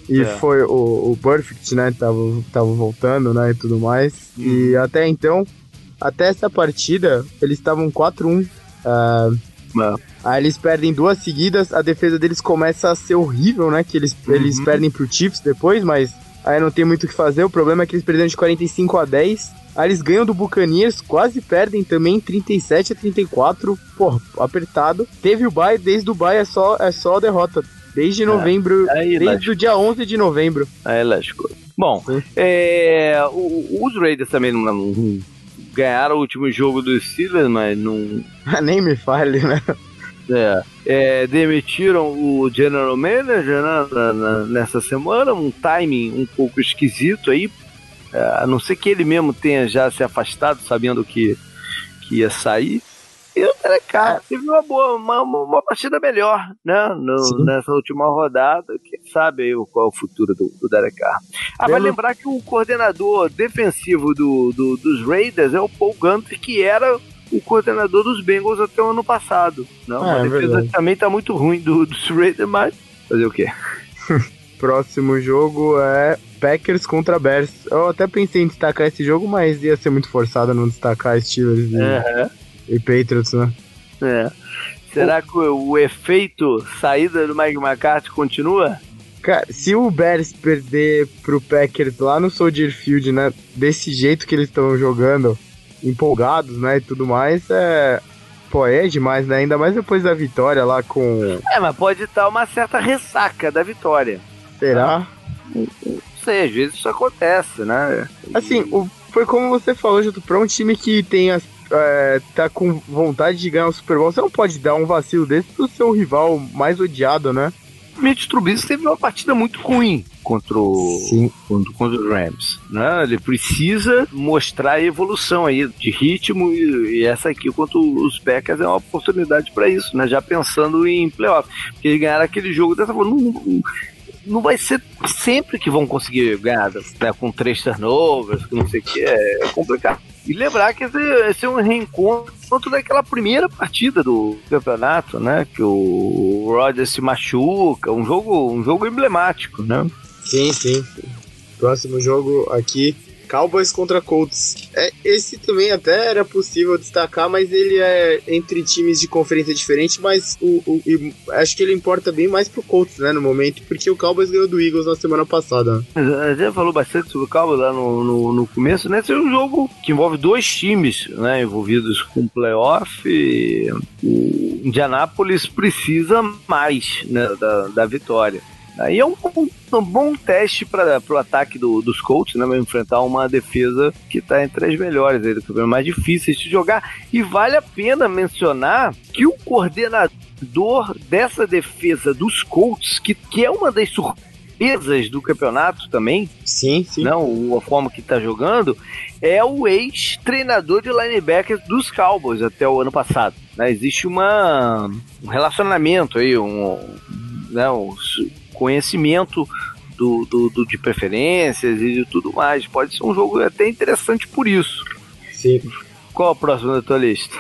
E é. foi o, o Perfect, né? Tava, tava voltando, né? E tudo mais. Hum. E até então, até essa partida, eles estavam 4-1 Uh. Aí eles perdem duas seguidas, a defesa deles começa a ser horrível, né? Que eles, uhum. eles perdem pro Chiefs depois, mas aí não tem muito o que fazer. O problema é que eles perderam de 45 a 10. Aí eles ganham do Buccaneers, quase perdem também, 37 a 34. Pô, apertado. Teve o bye, desde o bye é só, é só derrota. Desde é. novembro, é, desde o dia 11 de novembro. É, lógico. Bom, é, os Raiders também não, não, ganharam o último jogo dos Steelers, mas não... Nem me fale, né? É, é, demitiram o general manager né, na, na, nessa semana, um timing um pouco esquisito aí, é, a não ser que ele mesmo tenha já se afastado, sabendo que, que ia sair. E o Derek Carr teve uma boa, uma, uma partida melhor, né? No, nessa última rodada. Quem sabe aí qual é o futuro do, do. Ah, vai lembrar que o coordenador defensivo do, do, dos Raiders é o Paul Gunter, que era o coordenador dos Bengals até o ano passado. Não, ah, a é defesa também tá muito ruim do, dos Raiders, mas fazer o quê? Próximo jogo é Packers contra Bears. Eu até pensei em destacar esse jogo, mas ia ser muito forçado não destacar Steelers e, uhum. E Patriots, né? É. Será que o, o, efeito saída do Mike McCarthy continua? Cara, se o Bears perder pro Packers lá no Soldier Field, né, desse jeito que eles estão jogando, empolgados, né, e tudo mais, é... Pô, é demais, né? Ainda mais depois da vitória lá com... É, mas pode estar uma certa ressaca da vitória. Será? Não sei, às vezes isso acontece, né? Assim, o, foi como você falou, Juto, pra um time que tem as, é, tá com vontade de ganhar o Super Bowl, você não pode dar um vacilo desse pro seu rival mais odiado, né? Mitch Trubisky teve uma partida muito ruim contra, o, contra, contra os Rams. Né? Ele precisa mostrar a evolução aí de ritmo e, e essa aqui contra os Packers é uma oportunidade para isso, né? Já pensando em playoff. Porque eles ganharam aquele jogo dessa forma. Não, não, não vai ser sempre que vão conseguir ganhar né? com três turnovers, que não sei o que, é complicado. E lembrar que esse, esse é um reencontro daquela primeira partida do campeonato, né? Que o Rodgers se machuca, um jogo, um jogo emblemático, né? Sim, sim. Próximo jogo aqui, Cowboys contra Colts. É, esse também até era possível destacar, mas ele é entre times de conferência diferente, mas o, o acho que ele importa bem mais pro Colts, né, no momento, porque o Cowboys ganhou do Eagles na semana passada. A gente falou bastante sobre o Cowboys lá no, no, no começo, né? Esse é um jogo que envolve dois times, né, envolvidos com playoff. E o Indianapolis precisa mais, né, da, da vitória. Aí é um, um, um bom teste para o ataque do, dos Colts, né? Enfrentar uma defesa que está entre as melhores aí do campeonato, mais difíceis de jogar. E vale a pena mencionar que o coordenador dessa defesa dos Colts, que, que é uma das surpresas do campeonato também, sim, sim. não a forma que está jogando, é o ex-treinador de linebackers dos Cowboys até o ano passado. Né? Existe uma, um relacionamento aí, um, né, um, conhecimento do, do, do, de preferências e de tudo mais. Pode ser um jogo até interessante por isso. Sim. Qual a próxima da tua lista?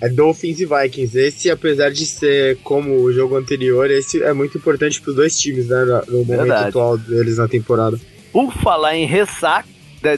É Dolphins e Vikings. Esse, apesar de ser como o jogo anterior, esse é muito importante para os dois times, né? No momento Verdade. atual deles na temporada. Por falar em ressaca,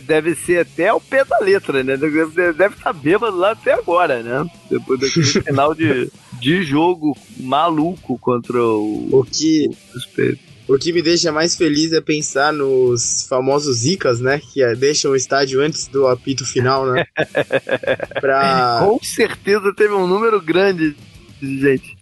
deve ser até o pé da letra, né? Deve estar tá bêbado lá até agora, né? Depois daquele final de, de jogo maluco contra o, o que o, o que me deixa mais feliz é pensar nos famosos zicas, né? Que é, deixam o estádio antes do apito final, né? pra... Com certeza teve um número grande de gente.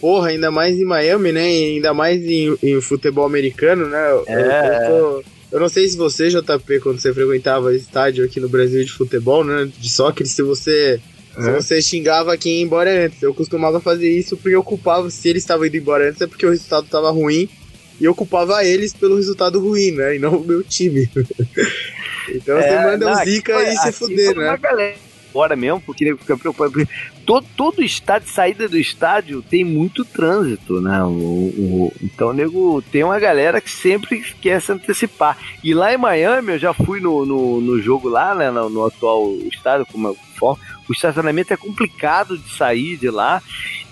Porra, ainda mais em Miami, né? Ainda mais em, em futebol americano, né? É. Eu, eu, tô, eu não sei se você, JP, quando você frequentava estádio aqui no Brasil de futebol, né? De soccer, se você. Se você xingava quem ia embora antes. Eu costumava fazer isso porque eu culpava, se eles estavam indo embora antes, é porque o resultado estava ruim. E eu culpava eles pelo resultado ruim, né? E não o meu time. então é, você manda não, um zica foi, e se fuder, né? Galera fora mesmo, porque fica preocupado. Todo, todo estádio, saída do estádio, tem muito trânsito, né? O, o, então, nego, tem uma galera que sempre quer se antecipar. E lá em Miami, eu já fui no, no, no jogo lá, né? No, no atual estádio, como forma. O estacionamento é complicado de sair de lá.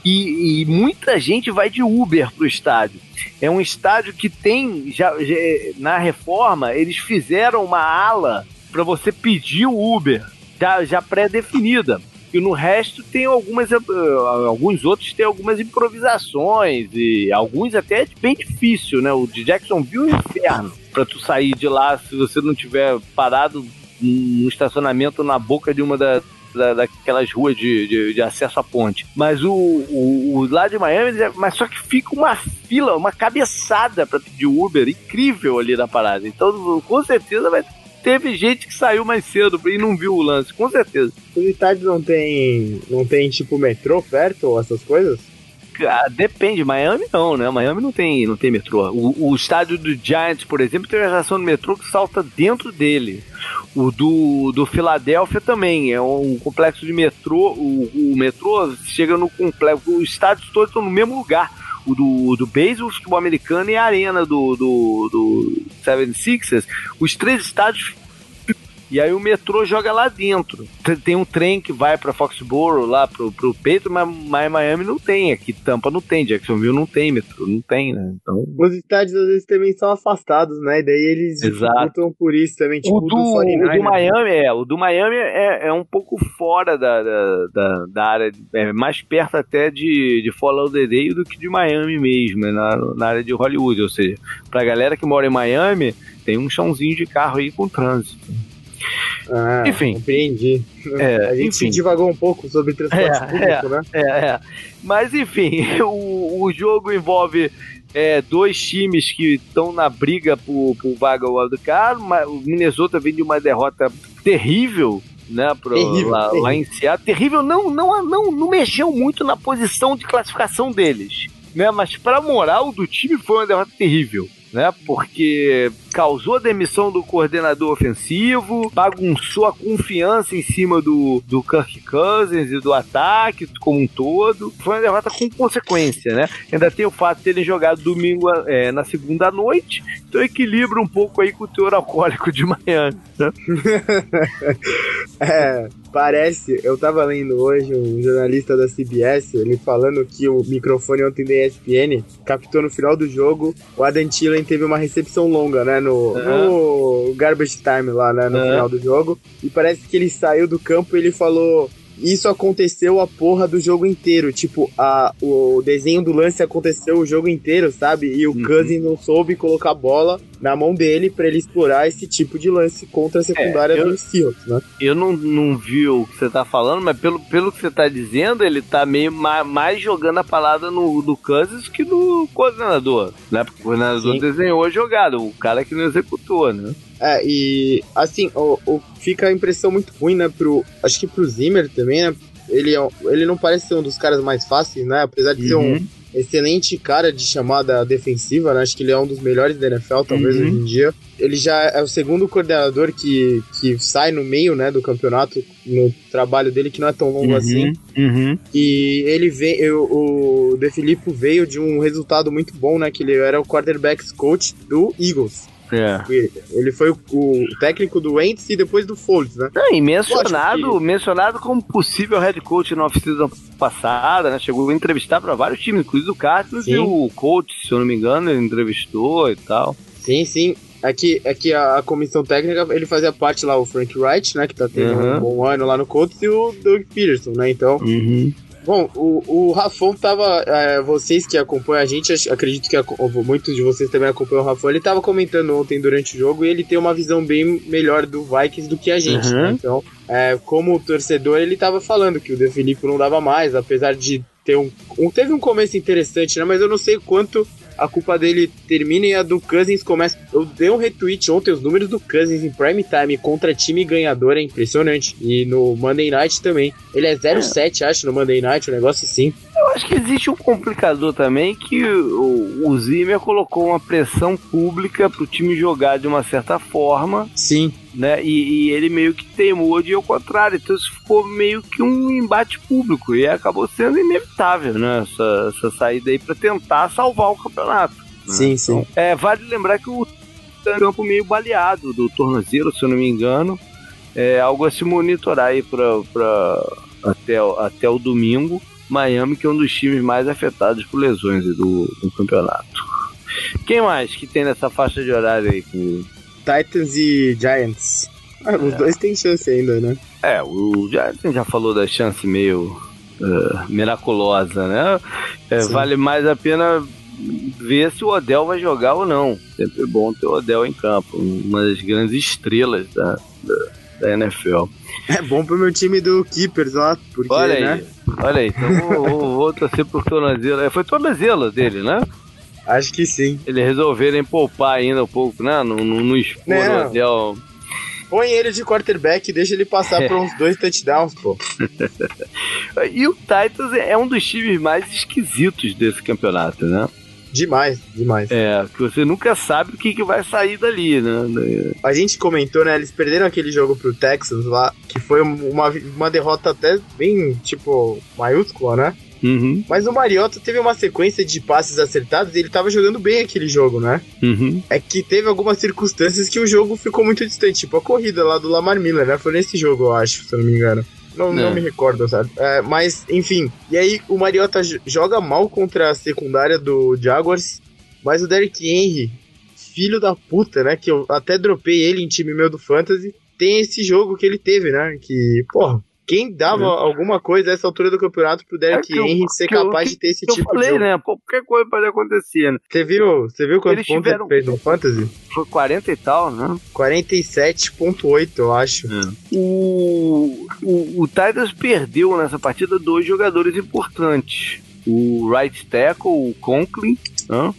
E, e, muita gente vai de Uber pro estádio. É um estádio que tem, já, já na reforma, eles fizeram uma ala para você pedir o Uber já, já pré-definida. E no resto tem algumas. Uh, alguns outros tem algumas improvisações. E alguns até é bem difícil, né? O de Jacksonville é um inferno. Pra tu sair de lá se você não tiver parado no estacionamento na boca de uma da, da, daquelas ruas de, de, de, acesso à ponte. Mas o, o, o, lá de Miami, mas só que fica uma fila, uma cabeçada para pedir Uber incrível ali na parada. Então, com certeza vai teve gente que saiu mais cedo e não viu o lance, com certeza. Os estádios não tem, não tem tipo metrô perto ou essas coisas? Ah, depende, Miami não, né? Miami não tem, não tem metrô. O, o estádio do Giants, por exemplo, tem uma estação do metrô que salta dentro dele. O do, do Filadélfia também, é um complexo de metrô. O, o metrô chega no complexo, os estádios todos estão no mesmo lugar. O do, do beisebol, futebol americano e a arena do, do, do 76ers. Os três estádios e aí o metrô joga lá dentro. Tem um trem que vai para Foxborough, lá pro, pro Peito, mas, mas Miami não tem. Aqui Tampa não tem, Jacksonville não tem metrô, não tem, né? Então... Os estádios às vezes também são afastados, né? E daí eles lutam por isso também, tipo o do, do, o do Miami é, o do Miami é, é um pouco fora da, da, da, da área, é mais perto até de, de Fort Lauderdale do que de Miami mesmo, é na, na área de Hollywood, ou seja, pra galera que mora em Miami, tem um chãozinho de carro aí com trânsito. Ah, enfim. Compreendi. É, a gente enfim. se divagou um pouco sobre transporte é, público, é, né? É, é. Mas enfim, o, o jogo envolve é, dois times que estão na briga por, por vaga wildcard. O Minnesota vem de uma derrota terrível né, pro, terrível, lá, terrível. lá em Seattle. Terrível não, não, não, não mexeu muito na posição de classificação deles. Né, mas para a moral do time foi uma derrota terrível né? Porque causou a demissão do coordenador ofensivo, bagunçou a confiança em cima do, do Kirk Cousins e do ataque como um todo. Foi uma derrota com consequência, né? Ainda tem o fato de terem jogado domingo é, na segunda noite, então equilibra um pouco aí com o teor alcoólico de Miami, né? é, parece, eu tava lendo hoje um jornalista da CBS, ele falando que o microfone ontem da ESPN captou no final do jogo o Adam Thielen teve uma recepção longa, né, no, no garbage time lá, né, no final do jogo, e parece que ele saiu do campo e ele falou isso aconteceu a porra do jogo inteiro. Tipo, a, o desenho do lance aconteceu o jogo inteiro, sabe? E o uhum. Cousins não soube colocar a bola na mão dele para ele explorar esse tipo de lance contra a secundária é, eu, do Seahawks, né? Eu não, não vi o que você tá falando, mas pelo, pelo que você tá dizendo, ele tá meio ma, mais jogando a palavra no, do Cousins que no coordenador, né? Porque o coordenador Sim. desenhou a jogada, o cara que não executou, né? É, e assim, o, o, fica a impressão muito ruim, né? Pro, acho que pro Zimmer também, né? Ele, é ele não parece ser um dos caras mais fáceis, né? Apesar de uhum. ser um uhum. Excelente cara de chamada defensiva, né? Acho que ele é um dos melhores da NFL, talvez, uhum. hoje em dia. Ele já é o segundo coordenador que, que sai no meio, né, do campeonato, no trabalho dele, que não é tão longo uhum. assim. Uhum. E ele veio, o De Filippo veio de um resultado muito bom, né? Que ele era o quarterbacks coach do Eagles. É. Ele foi o, o, técnico do Wentz e depois do Foles, né? Não, e mencionado, que... mencionado como possível head coach na oficina passada, né? Chegou a entrevistar para vários times, inclusive o Cardinals e o coach, se eu não me engano, ele entrevistou e tal. Sim, sim. Aqui, aqui a, a, comissão técnica, ele fazia parte lá, o Frank Wright, né? Que tá tendo uhum. um bom ano lá no Colts, e o Doug Peterson, né? Então, uhum. Bom, o, o Rafão tava. É, vocês que acompanham a gente, acredito que muitos de vocês também acompanham o Rafão. Ele tava comentando ontem durante o jogo e ele tem uma visão bem melhor do Vikings do que a gente, uhum. né? Então, é, como torcedor, ele tava falando que o De Filippo não dava mais, apesar de ter um, um. Teve um começo interessante, né? Mas eu não sei quanto a culpa dele termina e a do Cousins começa. Eu dei um retweet ontem, os números do Cousins em prime time contra time ganhador é impressionante. E no Monday Night também. Ele é 0,7, é. acho, no Monday Night, um negócio assim. Acho que existe um complicador também que o, o Zimmer colocou uma pressão pública pro time jogar de uma certa forma. Sim. Né? E, e ele meio que teimou de ao contrário. Então isso ficou meio que um embate público. E acabou sendo inevitável, né? Essa, essa saída aí para tentar salvar o campeonato. Né? Sim, né? sim. Então, é, vale lembrar que o campo meio baleado do tornozelo, se eu não me engano. É algo a se monitorar aí pra, pra, até, até o domingo. Miami, que é um dos times mais afetados por lesões do, do campeonato. Quem mais que tem nessa faixa de horário aí? Com... Titans e Giants. Ah, os é. dois têm chance ainda, né? É, o, já, gente já falou da chance meio uh, miraculosa, né? É, vale mais a pena ver se o Odell vai jogar ou não. Sempre é bom ter o Odell em campo, uma das grandes estrelas da, da, da NFL. É bom pro meu time do Keepers lá, porque, olha aí, né? Olha aí, então vou, vou, vou torcer por tornozelo. É, foi tornozelo dele, né? Acho que sim. Eles resolverem poupar ainda um pouco, né? Não, não, não expor não. o Odell. Põe ele de quarterback e deixa ele passar é. por uns dois touchdowns, pô. e o Titans é um dos times mais esquisitos desse campeonato, né? Demais, demais. É, que você nunca sabe o que, que vai sair dali, né? A gente comentou, né? Eles perderam aquele jogo pro Texans lá, que foi uma, uma derrota até bem, tipo, maiúscula, né? Uhum. Mas o Mariota teve uma sequência de passes acertados e ele tava jogando bem aquele jogo, né? Uhum. É que teve algumas circunstâncias que o jogo ficou muito distante, tipo a corrida lá do Lamar Miller, né? Foi nesse jogo, eu acho, se eu não me engano. Não, não, me recordo, sabe? É, mas, enfim. E aí o Mariota joga mal contra a secundária do Jaguars, mas o Derrick Henry, filho da puta, né? Que eu até dropei ele em time meu do Fantasy, tem esse jogo que ele teve, né? Que, porra, quem dava é. alguma coisa a essa altura do campeonato pro Derek é Henry ser capaz eu, de ter esse tipo falei, de jogo? né? Qualquer coisa pode acontecer, né? Você viu, você viu quantos Eles pontos tiveram... ele fez no Fantasy? Foi 40 e tal, né? 47.8, eu acho. É. O, o, o Titans perdeu nessa partida dois jogadores importantes. O right tackle, o Conklin,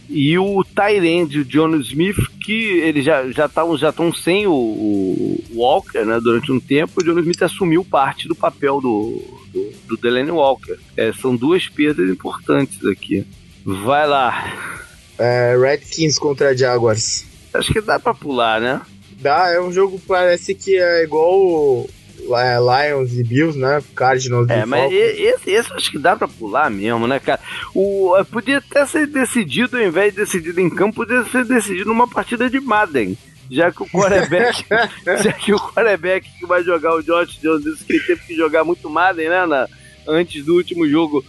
e o Tyrande, o John Smith, que eles já estão já já sem o, o, Walker né, durante um tempo, o John Smith assumiu parte do papel do, do, do Delaney Walker. É, são duas perdas importantes aqui. Vai lá. É, Redskins contra Jaguars. Acho que dá pra pular, né? Dá, é um jogo parece que é igual Lions e Bills, né? Cardinals é, e mas esse, esse acho que dá pra pular mesmo, né, cara? O, é, podia até ser decidido, ao invés de decidido em campo, podia ser decidido numa partida de Madden. Já que o quarterback, já que o quarterback que vai jogar o Josh Jones que teve que jogar muito Madden, né, na, antes do último jogo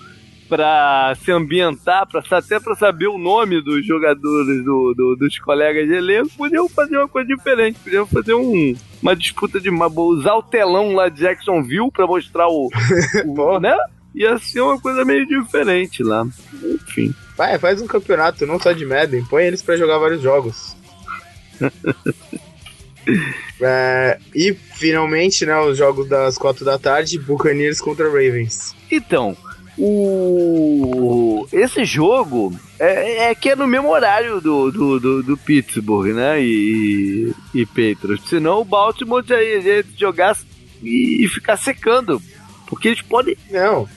para se ambientar, pra, até para saber o nome dos jogadores, do, do, dos colegas de elenco, podiam fazer uma coisa diferente, podiam fazer um, uma disputa de uma, usar o telão lá de Jacksonville para mostrar o, o né? Ia ser uma coisa meio diferente lá. Enfim. Vai, faz um campeonato, não só de Madden, põe eles para jogar vários jogos. é, e finalmente, né, os jogos das quatro da tarde, Buccaneers contra Ravens. Então, o esse jogo é, é, que é no mesmo horário do, do, do, do Pittsburgh, né? E, e Patriots. Senão o Baltimore já ia jogar e, ficar secando. Porque eles podem. Não.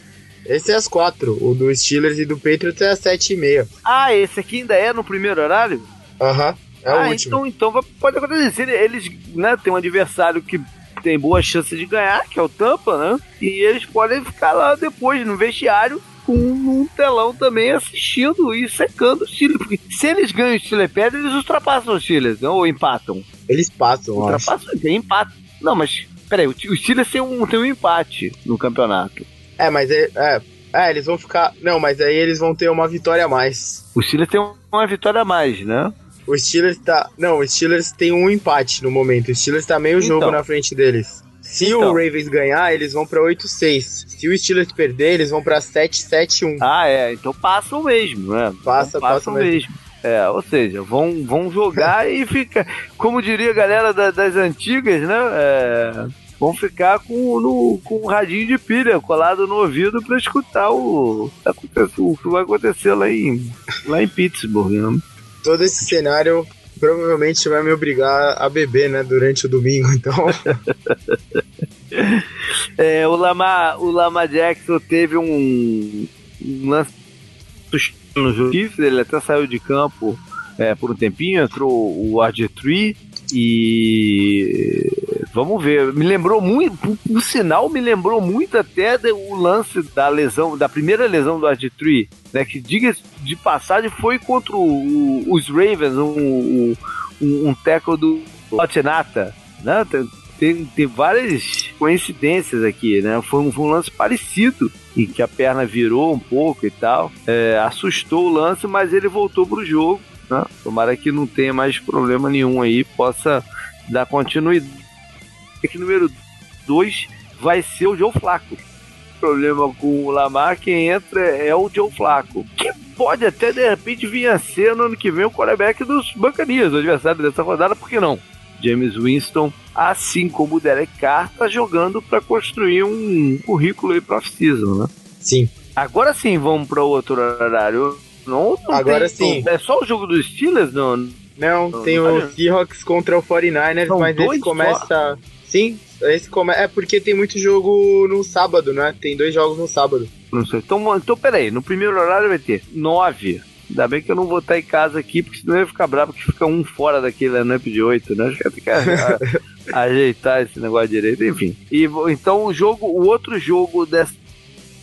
Esse é às quatro. O do Steelers e do Patriots é às sete e meia. Ah, esse aqui ainda é no primeiro horário? Aham. Uhum. É ah, o último. Então, então pode acontecer. Eles né, tem um adversário que tem boa chance de ganhar, que é o Tampa, né? E eles podem ficar lá depois no vestiário com um telão também assistindo e secando o Chile. Porque se eles ganham o Chile perde, eles ultrapassam os Chile, não? ou empatam? Eles passam, Ultrapassam, tem empate. Não, mas peraí, o Chile tem um, tem um empate no campeonato. É, mas é, é, é, eles vão ficar. Não, mas aí eles vão ter uma vitória a mais. O Chile tem uma vitória a mais, né? O Steelers tá. Não, o Steelers tem um empate no momento. O Steelers tá meio então. jogo na frente deles. Se então. o Ravens ganhar, eles vão pra 8-6. Se o Steelers perder, eles vão pra 7-7-1. Ah, é. Então passam mesmo, né? Passa, então, passam mesmo. mesmo. É, ou seja, vão, vão jogar e fica. Como diria a galera da, das antigas, né? É, vão ficar com, no, com um radinho de pilha colado no ouvido para escutar o, o que vai acontecer lá em, lá em Pittsburgh, né? Todo esse cenário provavelmente vai me obrigar a beber, né, durante o domingo, então. é, o Lama, o Lama Jackson teve um, um lance no jogo, ele até saiu de campo é, por um tempinho, entrou o RG3 e vamos ver, me lembrou muito, por sinal, me lembrou muito até o lance da lesão, da primeira lesão do RG3, né, que diga de passagem foi contra o, os Ravens, um, um, um do Latinata, né, tem, tem, tem, várias coincidências aqui, né, foi um, foi um lance parecido, em que a perna virou um pouco e tal, é, assustou o lance, mas ele voltou pro jogo, né? Tomara que não tenha mais problema nenhum aí, possa dar continuidade. Aqui número 2 vai ser o Joe Flaco. O problema com o Lamar, quem entra é o Joe Flaco. Que pode até de repente vir a ser no ano que vem o quarterback dos Bacanias, o adversário dessa rodada, por que não? James Winston, assim como o Derek Carr, tá jogando para construir um currículo aí pro off-season, né? Sim. Agora sim, vamos para outro horário. Não, não Agora tem, sim. É só o jogo dos Steelers? Não, Não, Não, tem olha. o Seahawks contra o 49ers, São mas dois esse começa. Sim, esse come... é porque tem muito jogo no sábado, né? Tem dois jogos no sábado. não sei. Então, então, peraí. No primeiro horário vai ter nove. Ainda bem que eu não vou estar em casa aqui, porque senão eu ia ficar bravo que fica um fora daquele né, de 8, né? Acho que tem que a- a- ajeitar esse negócio direito, enfim. E então o jogo, o outro jogo dessa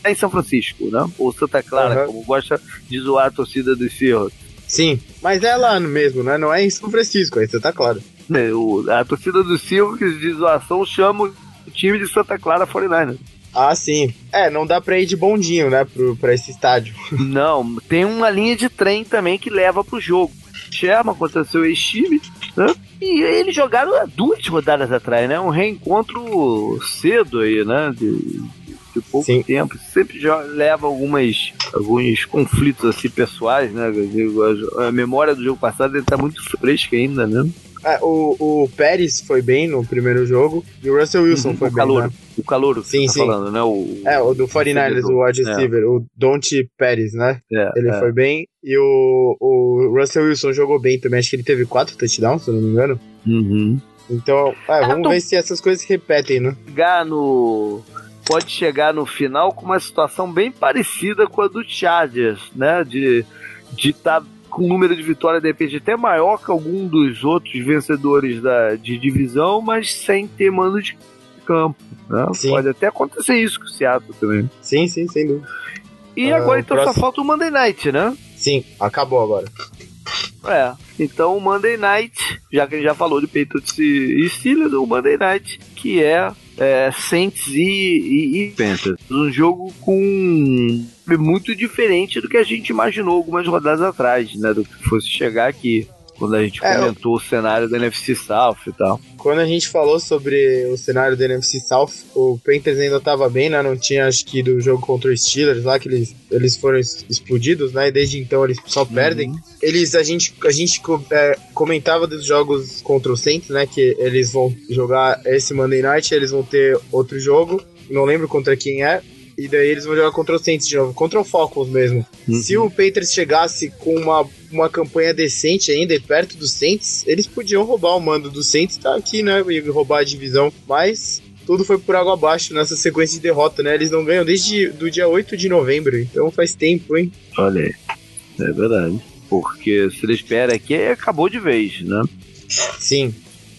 é em São Francisco, né? Ou Santa Clara, Aham. como gosta de zoar a torcida do Seahawks. Sim, mas é lá mesmo, né? Não é em São Francisco, isso tá claro. Né? O- A torcida do Seahawks de zoação chama o time de Santa Clara 49ers. Ah, sim. É, não dá pra ir de bondinho, né, pro, pra esse estádio. Não, tem uma linha de trem também que leva pro jogo. Sherman contra seu ex-time, né? E eles jogaram duas rodadas atrás, né? Um reencontro cedo aí, né? De, de pouco Sim. tempo. Sempre leva algumas, alguns conflitos assim pessoais, né? A, memória do jogo passado ele tá muito fresca ainda, né? É, o, o Pérez foi bem no primeiro jogo e o Russell Wilson Uhum, foi o bem, calouro. né? O calor que Sim, tá sim. falando, né? O, É, o do 49ers, o wide É. receiver, o Don't Pérez, né? é, Ele é. foi bem. E o, o Russell Wilson jogou bem também. Acho que ele teve quatro touchdowns, se eu não me engano. Uhum. Então, é, vamos tô- ver se essas coisas se repetem, né? chegar no pode chegar no final com uma situação bem parecida com a do Chargers, né? De de estar com um número de vitórias de repente até maior que algum dos outros vencedores da, de divisão, mas sem ter mando de campo. Né? Pode até acontecer isso com o Seattle também. Sim, sim, sem dúvida. E Ah, agora então só próximo- falta o Monday Night, né? Sim, acabou agora. É, então o Monday Night, já que a gente já falou de Patriots e Steelers, o Monday Night, que é, é Saints e, e, e Panthers. Um jogo com muito diferente do que a gente imaginou algumas rodadas atrás, né? Do que fosse chegar aqui. Quando a gente É, eu- comentou o cenário da NFC South e tal. Quando a gente falou sobre o cenário do NFC South, o Panthers ainda tava bem, né? Não tinha, acho que, do jogo contra os Steelers lá, que eles, eles foram explodidos, né? E desde então eles só perdem. Eles, a gente, a gente é, comentava dos jogos contra o Saints, né? Que eles vão jogar esse Monday Night, eles vão ter outro jogo. Não lembro contra quem é. E daí eles vão jogar contra o Saints de novo, contra o Falcons mesmo. Uhum. Se o Panthers chegasse com uma, uma campanha decente ainda e perto do Saints, eles podiam roubar o mando do Saints, tá aqui, né? E roubar a divisão. Mas tudo foi por água abaixo nessa sequência de derrota, né? Eles não ganham desde do dia 8 de novembro, então faz tempo, hein? Olha aí. É verdade. Porque se ele espera aqui, acabou de vez, né? Sim,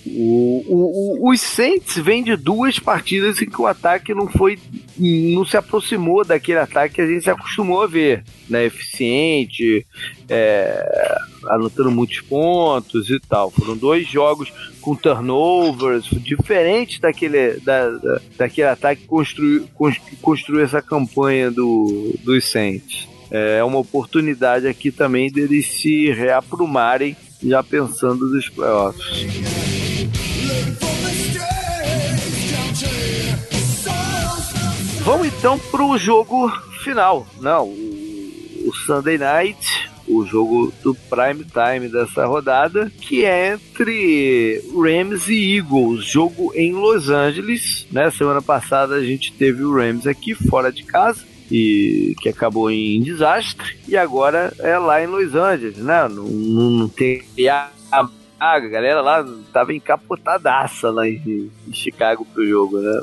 O, o, o- os Saints vêm de duas partidas em que o ataque não foi. não se aproximou daquele ataque que a gente se acostumou a ver. Né? Eficiente, é, anotando muitos pontos e tal. Foram dois jogos com turnovers, diferentes daquele, da, da- daquele ataque que construiu, construiu essa campanha do, dos Saints. É uma oportunidade aqui também deles se reaprumarem, já pensando nos playoffs. Vamos então pro jogo final, não, o, o Sunday Night, o jogo do prime time dessa rodada, que é entre Rams e Eagles, jogo em Los Angeles, né? Semana passada a gente teve o Rams aqui fora de casa e que acabou em desastre e agora é lá em Los Angeles, né? Não, não, não tem a, a, galera lá tava encapotadaça lá em, em Chicago pro jogo, né?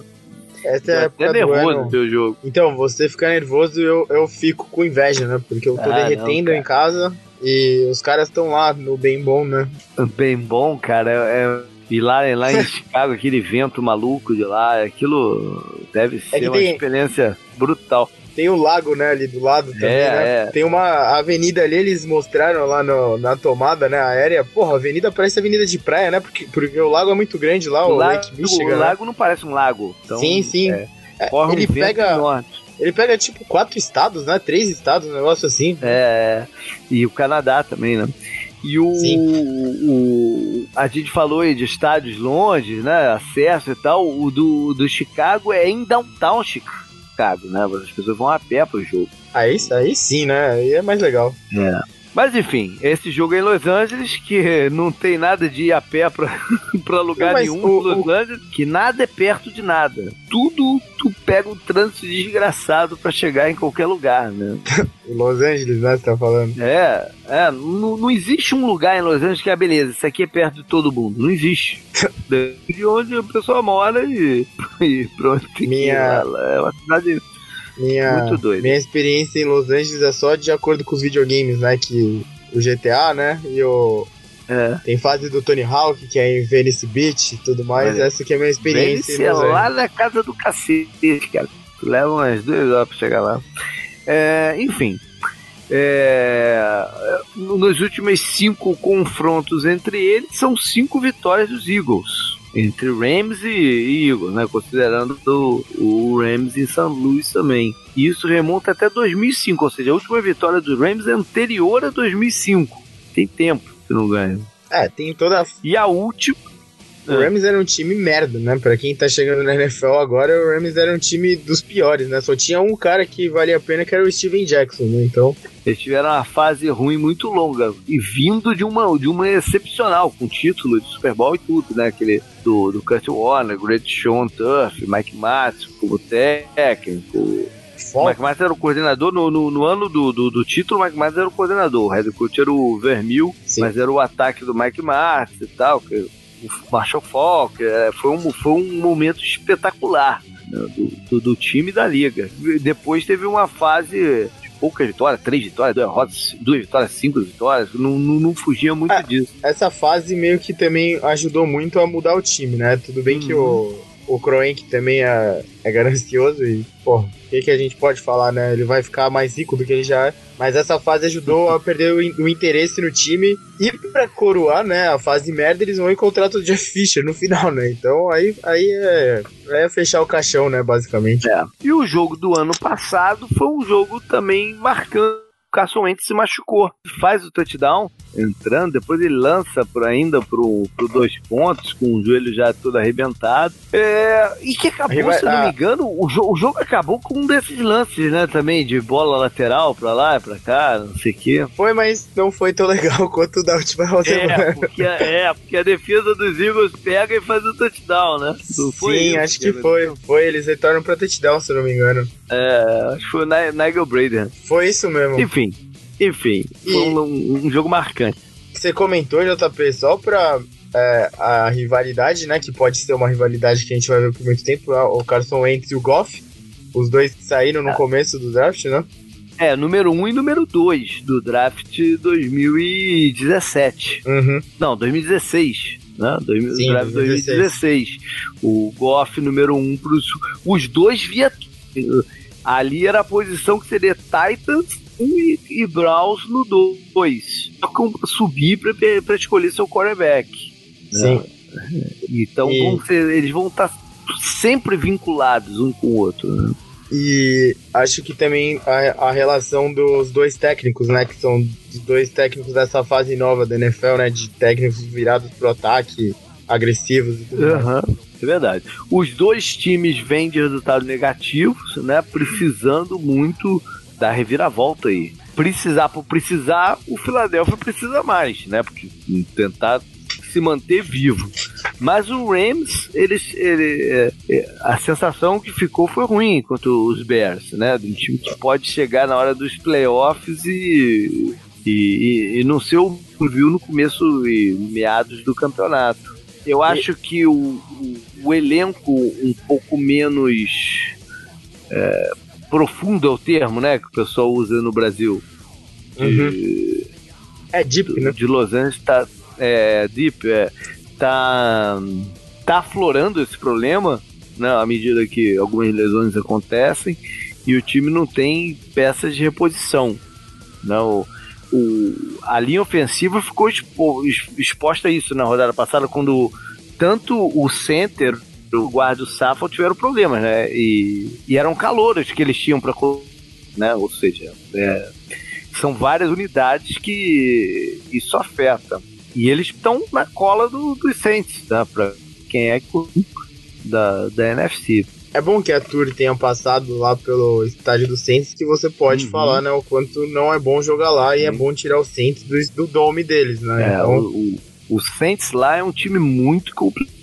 essa é a época até do nervoso ano. pelo jogo. Então, você fica nervoso eu, eu fico com inveja, né? Porque eu tô Ah, derretendo não, em casa e os caras estão lá no bem bom, né? Bem bom, cara. É, e lá, lá em Chicago, aquele vento maluco de lá, aquilo deve ser É uma tem- experiência brutal. Tem o lago, né, ali do lado também, É, né? é. Tem uma avenida ali, eles mostraram lá no- na tomada, né, aérea. Porra, a avenida parece avenida de praia, né? Porque, porque o lago é muito grande lá, o, O lago, Lake Michigan. o né? lago não parece um lago. Então, sim, sim. é, É, ele, um pega, enorme. ele pega, tipo, quatro estados, né? Três estados, um negócio assim. É, e o Canadá também, né? E o, o, a gente falou aí de estádios longe, né? Acesso e tal. O do, do Chicago é em downtown Chicago, né? As pessoas vão a pé pro jogo. Aí, aí sim, né? Aí é mais legal. É. Mas enfim, esse jogo é em Los Angeles, que não tem nada de ir a pé pra, pra lugar não, nenhum o, Los. Angeles, que nada é perto de nada. Tudo tu pega um trânsito desgraçado para chegar em qualquer lugar, né? Los Angeles, né? Você tá falando? É, é. Não, não existe um lugar em Los Angeles que é beleza, isso aqui é perto de todo mundo. Não existe. de onde a pessoa mora e, e pronto. Minha... É uma cidade minha, Muito doido. Minha experiência em Los Angeles é só de acordo com os videogames, né? Que o GTA, né? E o. É. Tem fase do Tony Hawk, que é em Venice Beach e tudo mais. Essa que é a minha experiência. Venice é lá na casa do cacete, cara. Tu leva umas duas horas pra chegar lá. É, enfim. É, nos últimos cinco confrontos entre eles, são cinco vitórias dos Eagles entre Rams e, e Eagles, né? Considerando o, o Rams em São Luís também. E isso remonta até 2005, ou seja, a última vitória dos Rams é anterior a 2005. Tem tempo que não ganha. É, tem toda a... E a última o é. Rams era um time merda, né? Pra quem tá chegando na NFL agora, o Rams era um time dos piores, né? Só tinha um cara que valia a pena, que era o Steven Jackson, né? Então. Eles tiveram uma fase ruim muito longa. E vindo de uma, de uma excepcional, com título de Super Bowl e tudo, né? Aquele do, do Kurt Warner, Great Sean Tuff, Mike Matz como técnico. O Mike Matz era o coordenador no, no, no ano do, do, do, título, o Mike Matz era o coordenador. O head coach era o Vermil, Sim. mas era o ataque do Mike Matz e tal. Que o Marshall Falk, é, foi, um, foi um momento espetacular né, do, do, do, time da liga. Depois teve uma fase de poucas vitórias, três vitórias, duas duas vitórias, cinco vitórias, não, não, não fugia muito é, disso. Essa fase meio que também ajudou muito a mudar o time, né? Tudo bem uhum. que o, o Kroenk também é, é ganancioso e, pô, o que, que a gente pode falar, né? Ele vai ficar mais rico do que ele já é. Mas essa fase ajudou a perder o, o interesse no time. E pra coroar, né, a fase merda, eles vão encontrar o Jeff Fisher no final, né? Então aí, aí é, é fechar o caixão, né, basicamente. É. E o jogo do ano passado foi um jogo também marcante Carson Wentz se machucou. Faz o touchdown entrando, depois ele lança por ainda pro, pro dois pontos, com o joelho já todo arrebentado. É, e que acabou, vai, se não me engano, o, jo o, jogo acabou com um desses lances, né, também, de bola lateral pra lá pra cá, não sei o quê. Foi, mas não foi tão legal quanto o da última rodada. É, porque, é, porque a defesa dos Eagles pega e faz o touchdown, né? Não foi Sim, isso, acho que foi. Foi, eles retornam pra touchdown, se não me engano. É, acho que foi o Nigel Braden. Foi isso mesmo. Enfim, enfim, e foi um, um, jogo marcante. Você comentou, JP, só pra é, a rivalidade, né? Que pode ser uma rivalidade que a gente vai ver por muito tempo, o Carson Wentz e o Goff. Os dois que saíram no é. começo do draft, né? É, número 1 um e número 2 do draft 2017. Uhum. Não, 2016. Né? Sim, draft 2016. 2016. O Goff número 1 um pros. Os dois via. Ali era a posição que seria Titans e, e Browns no 2. Subir para escolher seu quarterback. Sim. Né? Então e... vão ser, eles vão estar tá sempre vinculados um com o outro. Né? E acho que também a, a, relação dos dois técnicos, né? Que são os dois técnicos dessa fase nova da NFL, né? De técnicos virados pro ataque, agressivos e tudo uhum. É verdade. Os dois times vêm de resultados negativos, né? Precisando muito da reviravolta aí. Precisar por precisar, o Philadelphia precisa mais, né? Porque tentar se manter vivo. Mas o Rams, eles, ele, é, é, a sensação que ficou foi ruim contra os Bears, né? Um time que pode chegar na hora dos playoffs e, e, e, não ser o viu no começo e meados do campeonato. Eu acho que o, o, o elenco um pouco menos é, profundo é o termo, né? Que o pessoal usa no Brasil. De, uhum. É deep, né? De Los Angeles tá. É, deep, é, tá. Tá aflorando esse problema, né? À medida que algumas lesões acontecem e o time não tem peças de reposição. Não, né? o, a linha ofensiva ficou expo, exposta a isso na rodada passada, quando tanto o center o guarda e o Safo tiveram problemas, né? E, e eram calouros que eles tinham para né? Ou seja, é, São várias unidades que isso afeta. E eles estão na cola do, dos Saints, tá? Pra quem é da, da NFC. É bom que a Tour tenha passado lá pelo estádio do Saints, que você pode uhum. falar, né, o quanto não é bom jogar lá e é bom tirar o Saints do, do dome deles, né? É, então... o, o, o Saints lá é um time muito complicado.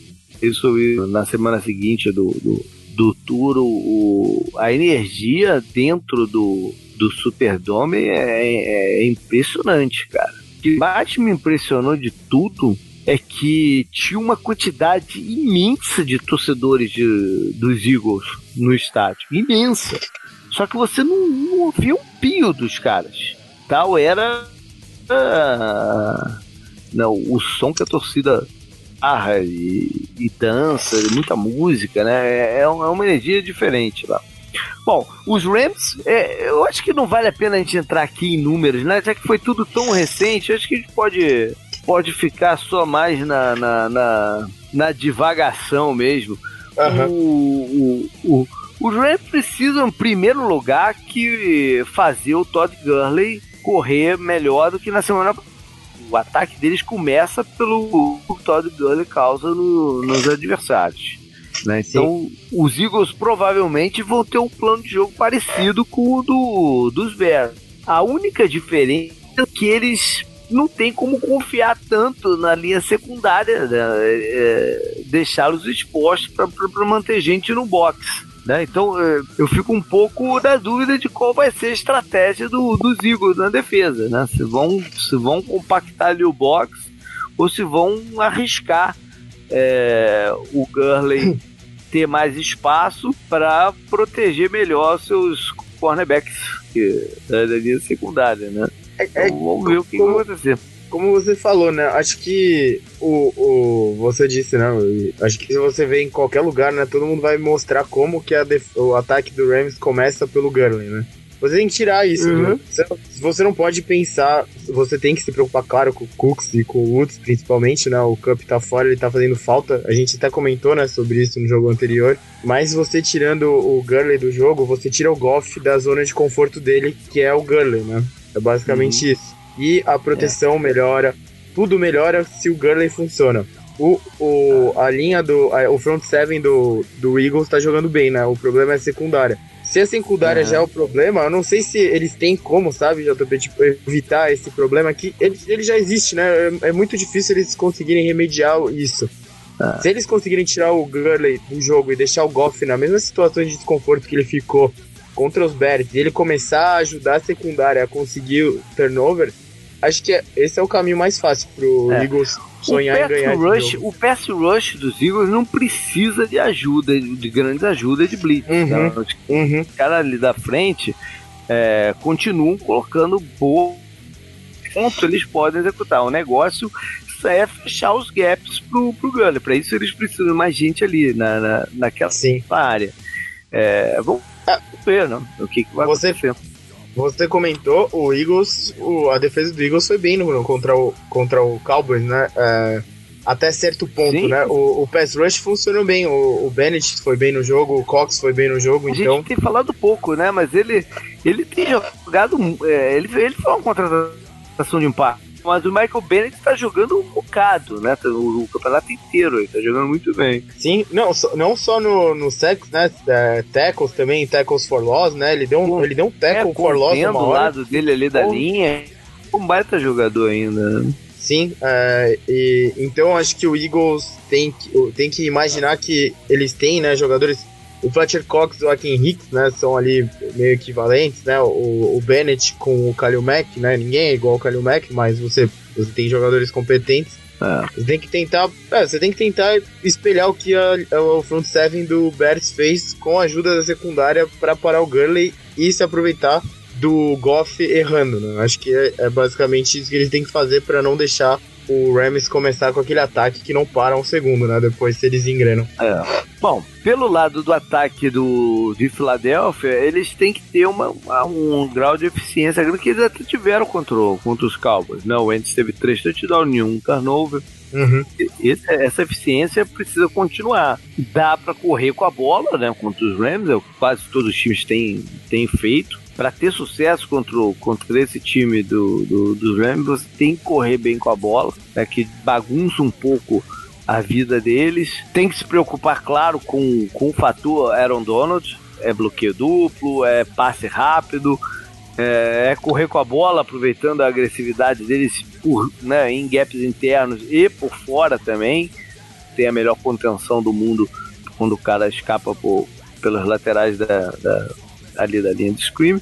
Isso na semana seguinte do, do, do Tour, o, a energia dentro do, do Superdome é, é impressionante, cara. O que mais me impressionou de tudo é que tinha uma quantidade imensa de torcedores de, dos Eagles no estádio. Imensa. Só que você não, não ouvia um pio dos caras. Tal era. Uh, não, o som que a torcida barra e, e dança, muita música, né? É, é uma energia diferente lá. Bom, os Rams, é, eu acho que não vale a pena a gente entrar aqui em números, né? Já que foi tudo tão recente, acho que a gente pode pode ficar só mais na, na, na, na divagação mesmo. Uhum. O, o, o, os Rams precisam, em primeiro lugar, que fazer o Todd Gurley correr melhor do que na semana o ataque deles começa pelo o Todd Gurley causa no, nos adversários. Né? Então, Sim. os Eagles provavelmente vão ter um plano de jogo parecido com o do, dos Bears. A única diferença é que eles não tem como confiar tanto na linha secundária, né? é, deixá-los expostos para manter gente no box. Né? Então é, eu fico um pouco na dúvida de qual vai ser a estratégia do, dos Eagles na defesa. Né? Se, vão, se vão compactar ali o box ou se vão arriscar é, o Gurley ter mais espaço para proteger melhor seus cornerbacks que, da linha secundária. Né? É, é, vamos ver o que, vai acontecer. Como você falou, né? Acho que o, o você disse, né? Acho que se você vê em qualquer lugar, né? Todo mundo vai mostrar como que o ataque do Rams começa pelo Gurley, né? Você tem que tirar isso, uhum. né? Você, você não pode pensar. Você tem que se preocupar, claro, com o Cooks e com o Woods, principalmente, né? O Cup tá fora, ele tá fazendo falta. A gente até comentou, né, sobre isso no jogo anterior. Mas você tirando o Gurley do jogo, você tira o Goff da zona de conforto dele, que é o Gurley, né? É basicamente uhum. isso. E a proteção é. melhora, tudo melhora se o Gurley funciona. O, o, a linha do. A, o front seven do, do Eagles tá jogando bem, né? O problema é a secundária. Se a secundária uhum. já é o problema, eu não sei se eles têm como, sabe, JP, tipo, evitar esse problema que ele, ele já existe, né? É, é muito difícil eles conseguirem remediar isso. Ah. Se eles conseguirem tirar o Gurley do jogo e deixar o Goff na mesma situação de desconforto que ele ficou contra os Bears e ele começar a ajudar a secundária a conseguir o turnover, acho que é, esse é o caminho mais fácil pro é. Eagles sonhar em ganhar rush, O pass rush dos Eagles não precisa de ajuda, de grandes ajudas de blitz. Uhum. Então, uhum. Os caras ali da frente é, continuam colocando boa ponto eles podem executar. O negócio é fechar os gaps pro, pro Gunner. Para isso eles precisam de mais gente ali na, na, naquela Sim. área. É, vamos ver né, o que, que vai você, acontecer. Você comentou, o Eagles, o, a defesa do Eagles foi bem no, contra, o, contra o Cowboys, né? É, até certo ponto, Sim. né? O, o pass rush funcionou bem, o, o Bennett foi bem no jogo, o Cox foi bem no jogo, a então... gente tem falado pouco, né? Mas ele, ele tem jogado... É, ele, ele foi uma contratação de impacto mas o Michael Bennett tá jogando um bocado, né? O, o campeonato inteiro, ele tá jogando muito bem. Sim, não, so, não só no, no sex, né? É, tackles também, tackles for loss, né? Ele deu um, ele deu um tackle é, for loss do lado dele ali da linha. Um baita jogador ainda, né? Sim, é, e, então acho que o Eagles tem que, tem que imaginar que eles têm, né, jogadores o Fletcher Cox e o Akin Hicks, né, são ali meio equivalentes, né, o, o Bennett com o Kalil Mack, né, ninguém é igual ao Kalil Mack, mas você, você tem jogadores competentes. É. Você tem que tentar, é, você tem que tentar espelhar o que a, a, o front seven do Bears fez com a ajuda da secundária para parar o Gurley e se aproveitar do Goff errando, né? Acho que é, é basicamente isso que eles têm que fazer para não deixar o Rams começar com aquele ataque que não para um segundo, né? Depois eles engrenam. É. Bom, pelo lado do ataque do, de Filadélfia, eles têm que ter uma, uma, um grau de eficiência grande que eles até tiveram contra, contra os Cowboys. Né? O Wentz teve três touchdowns, nenhum turnover. Uhum. Esse, essa eficiência precisa continuar. Dá para correr com a bola, né? Contra os Rams, é o que quase todos os times têm, têm feito. Para ter sucesso contra, contra esse time do, do, dos Rams, você tem que correr bem com a bola, né, que bagunça um pouco a vida deles. Tem que se preocupar, claro, com, com o fator Aaron Donald, é bloqueio duplo, é passe rápido, é, é, correr com a bola, aproveitando a agressividade deles por, né, em gaps internos e por fora também. Tem a melhor contenção do mundo quando o cara escapa por, pelas laterais da, da, ali da linha de screen.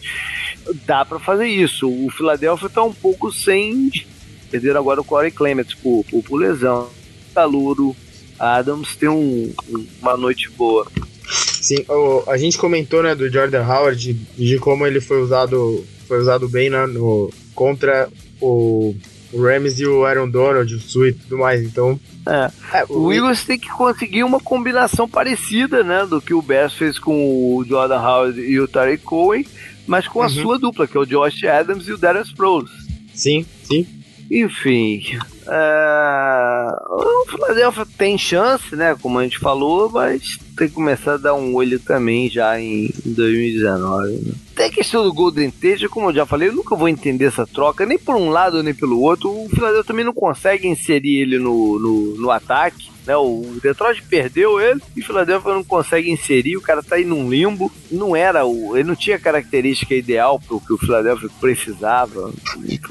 Dá para fazer isso. O Philadelphia tá um pouco sem. Perderam agora o Corey Clement por, por, por lesão. Caluro. Adams tem um, uma noite boa. Sim, o, a gente comentou, né, do Jordan Howard, de, de como ele foi usado, foi usado bem, né, no, contra o, o Rams e o Aaron Donald, o Sui e tudo mais, então... É. É, o, o Eagles tem que conseguir uma combinação parecida, né, do que o Bears fez com o Jordan Howard e o Tarek Cohen, mas com a uhum. sua dupla, que é o Josh Adams e o Darius Sproles. Sim, sim. Enfim, é... o Philadelphia tem chance, né? Como a gente falou, mas tem que começar a dar um olho também já em 2019. Né? Tem a questão do Golden Tate, como eu já falei, eu nunca vou entender essa troca, nem por um lado nem pelo outro. O Philadelphia também não consegue inserir ele no, no, no ataque. Né, o Detroit perdeu ele e o Philadelphia não consegue inserir, o cara tá aí num limbo. Não era o. Ele não tinha a característica ideal pro que o Philadelphia precisava.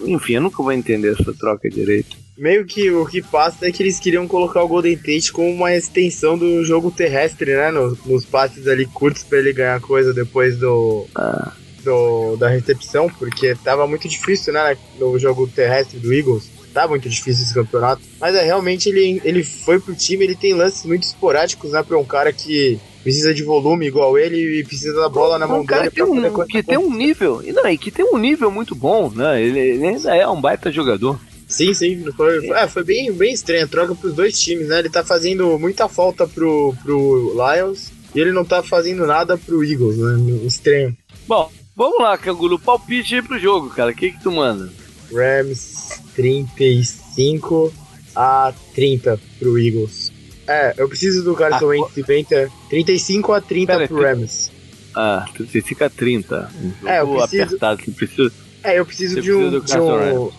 Enfim, eu nunca vou entender essa troca direito meio que o que passa é que eles queriam colocar o Golden Tate como uma extensão do jogo terrestre, né? Nos, nos passes ali curtos para ele ganhar coisa depois do, ah. do, da recepção, porque tava muito difícil, né? No jogo terrestre do Eagles. Tá muito difícil esse campeonato. Mas é realmente ele, ele foi pro time, ele tem lances muito esporádicos, né? Pra um cara que precisa de volume igual ele e precisa da bola na mão dele. Tem um, que tem um nível, não, e que tem um nível muito bom, né? Ele, ele ainda é um baita jogador. Sim, sim. Foi, é, foi bem, bem estranho a troca pros dois times, né? Ele tá fazendo muita falta pro, pro Lions e ele não tá fazendo nada pro Eagles, né? Estranho. Bom, vamos lá, Canguru. Palpite aí pro jogo, cara. O que que tu manda? Rams 35 a 30 pro Eagles. É, eu preciso do Carson Wentz 50, 35 a 30 Pera, pro Rams. Ah, 35 a 30. Um é, eu preciso... apertado. Preciso... É, eu preciso de um, de um,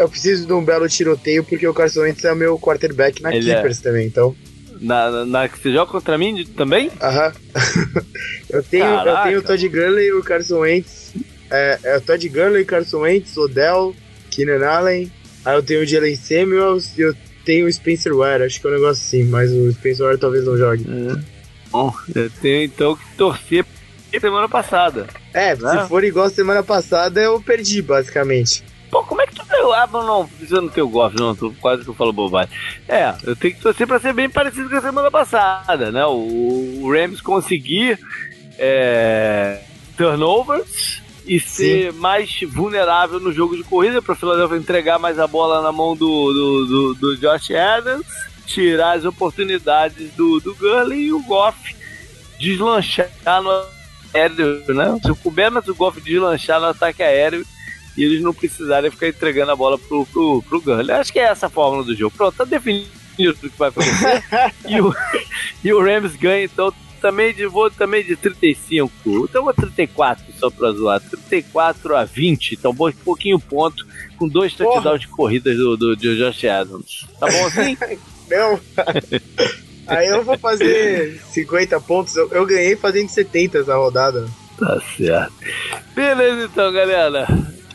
eu preciso de um belo tiroteio porque o Carson Wentz é o meu quarterback na Ele. Keepers é. também, então. Na, na, que você joga contra mim também? Aham. eu, tenho, eu tenho o Todd Gurley e o Carson Wentz. É, é o Todd Gurley, Carson Wentz, Odell, Keenan Allen. Aí eu tenho o Jalen Samuels e eu tenho o Spencer Ware. Acho que é um negócio assim, mas o Spencer Ware talvez não jogue. É. Bom, eu tenho então que torcer semana passada. É, né? se for igual semana passada, eu perdi, basicamente. Pô, como é que deu? Ah, não, precisa não ter o golfe, não, tô, quase que eu falo bobagem. É, eu tenho que torcer pra ser bem parecido com a semana passada, né? O, o Rams conseguir é, turnovers e ser Sim. mais vulnerável no jogo de corrida para Philadelphia entregar mais a bola na mão do, do, do, do Josh Adams, tirar as oportunidades do, do Gurley e o Goff deslanchar no aéreo, né? Se o Kubernetes o Goff deslanchar no ataque aéreo e eles não precisarem ficar entregando a bola pro, pro, pro Gurley. Acho que é essa a fórmula do jogo. Pronto, tá definido o que vai acontecer. e, o, e o Rams ganha, então também de, vou também de 35. Então vou 34 só pra zoar. 34 a 20. Então um pouquinho ponto. Com dois touchdowns de corridas do, do, do Josh Adams. Tá bom assim? Não. Aí eu vou fazer 50 pontos. Eu, eu ganhei fazendo 70 essa rodada. Tá certo. Beleza então, galera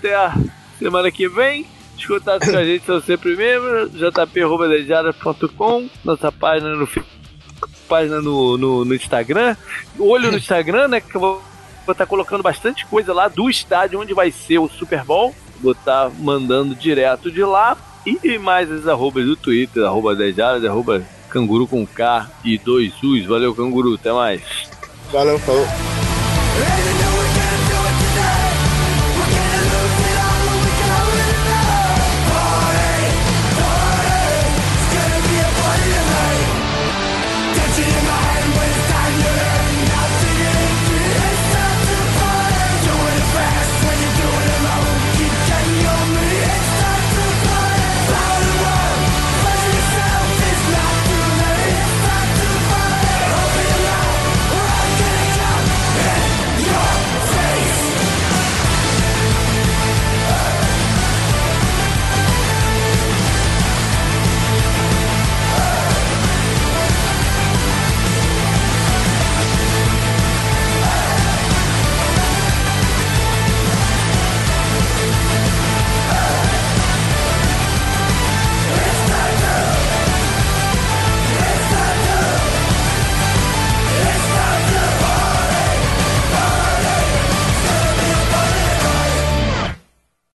até a semana que vem. Os contatos com a gente são sempre membros, jp.com, nossa página no página no, no, no, Instagram. Olho no Instagram, né? Que eu vou estar tá colocando bastante coisa lá do estádio onde vai ser o Super Bowl. Vou estar tá mandando direto de lá. E mais as arrobas do Twitter, arroba 10 arroba canguru com K e dois U's. Valeu, canguru, até mais. Valeu, falou.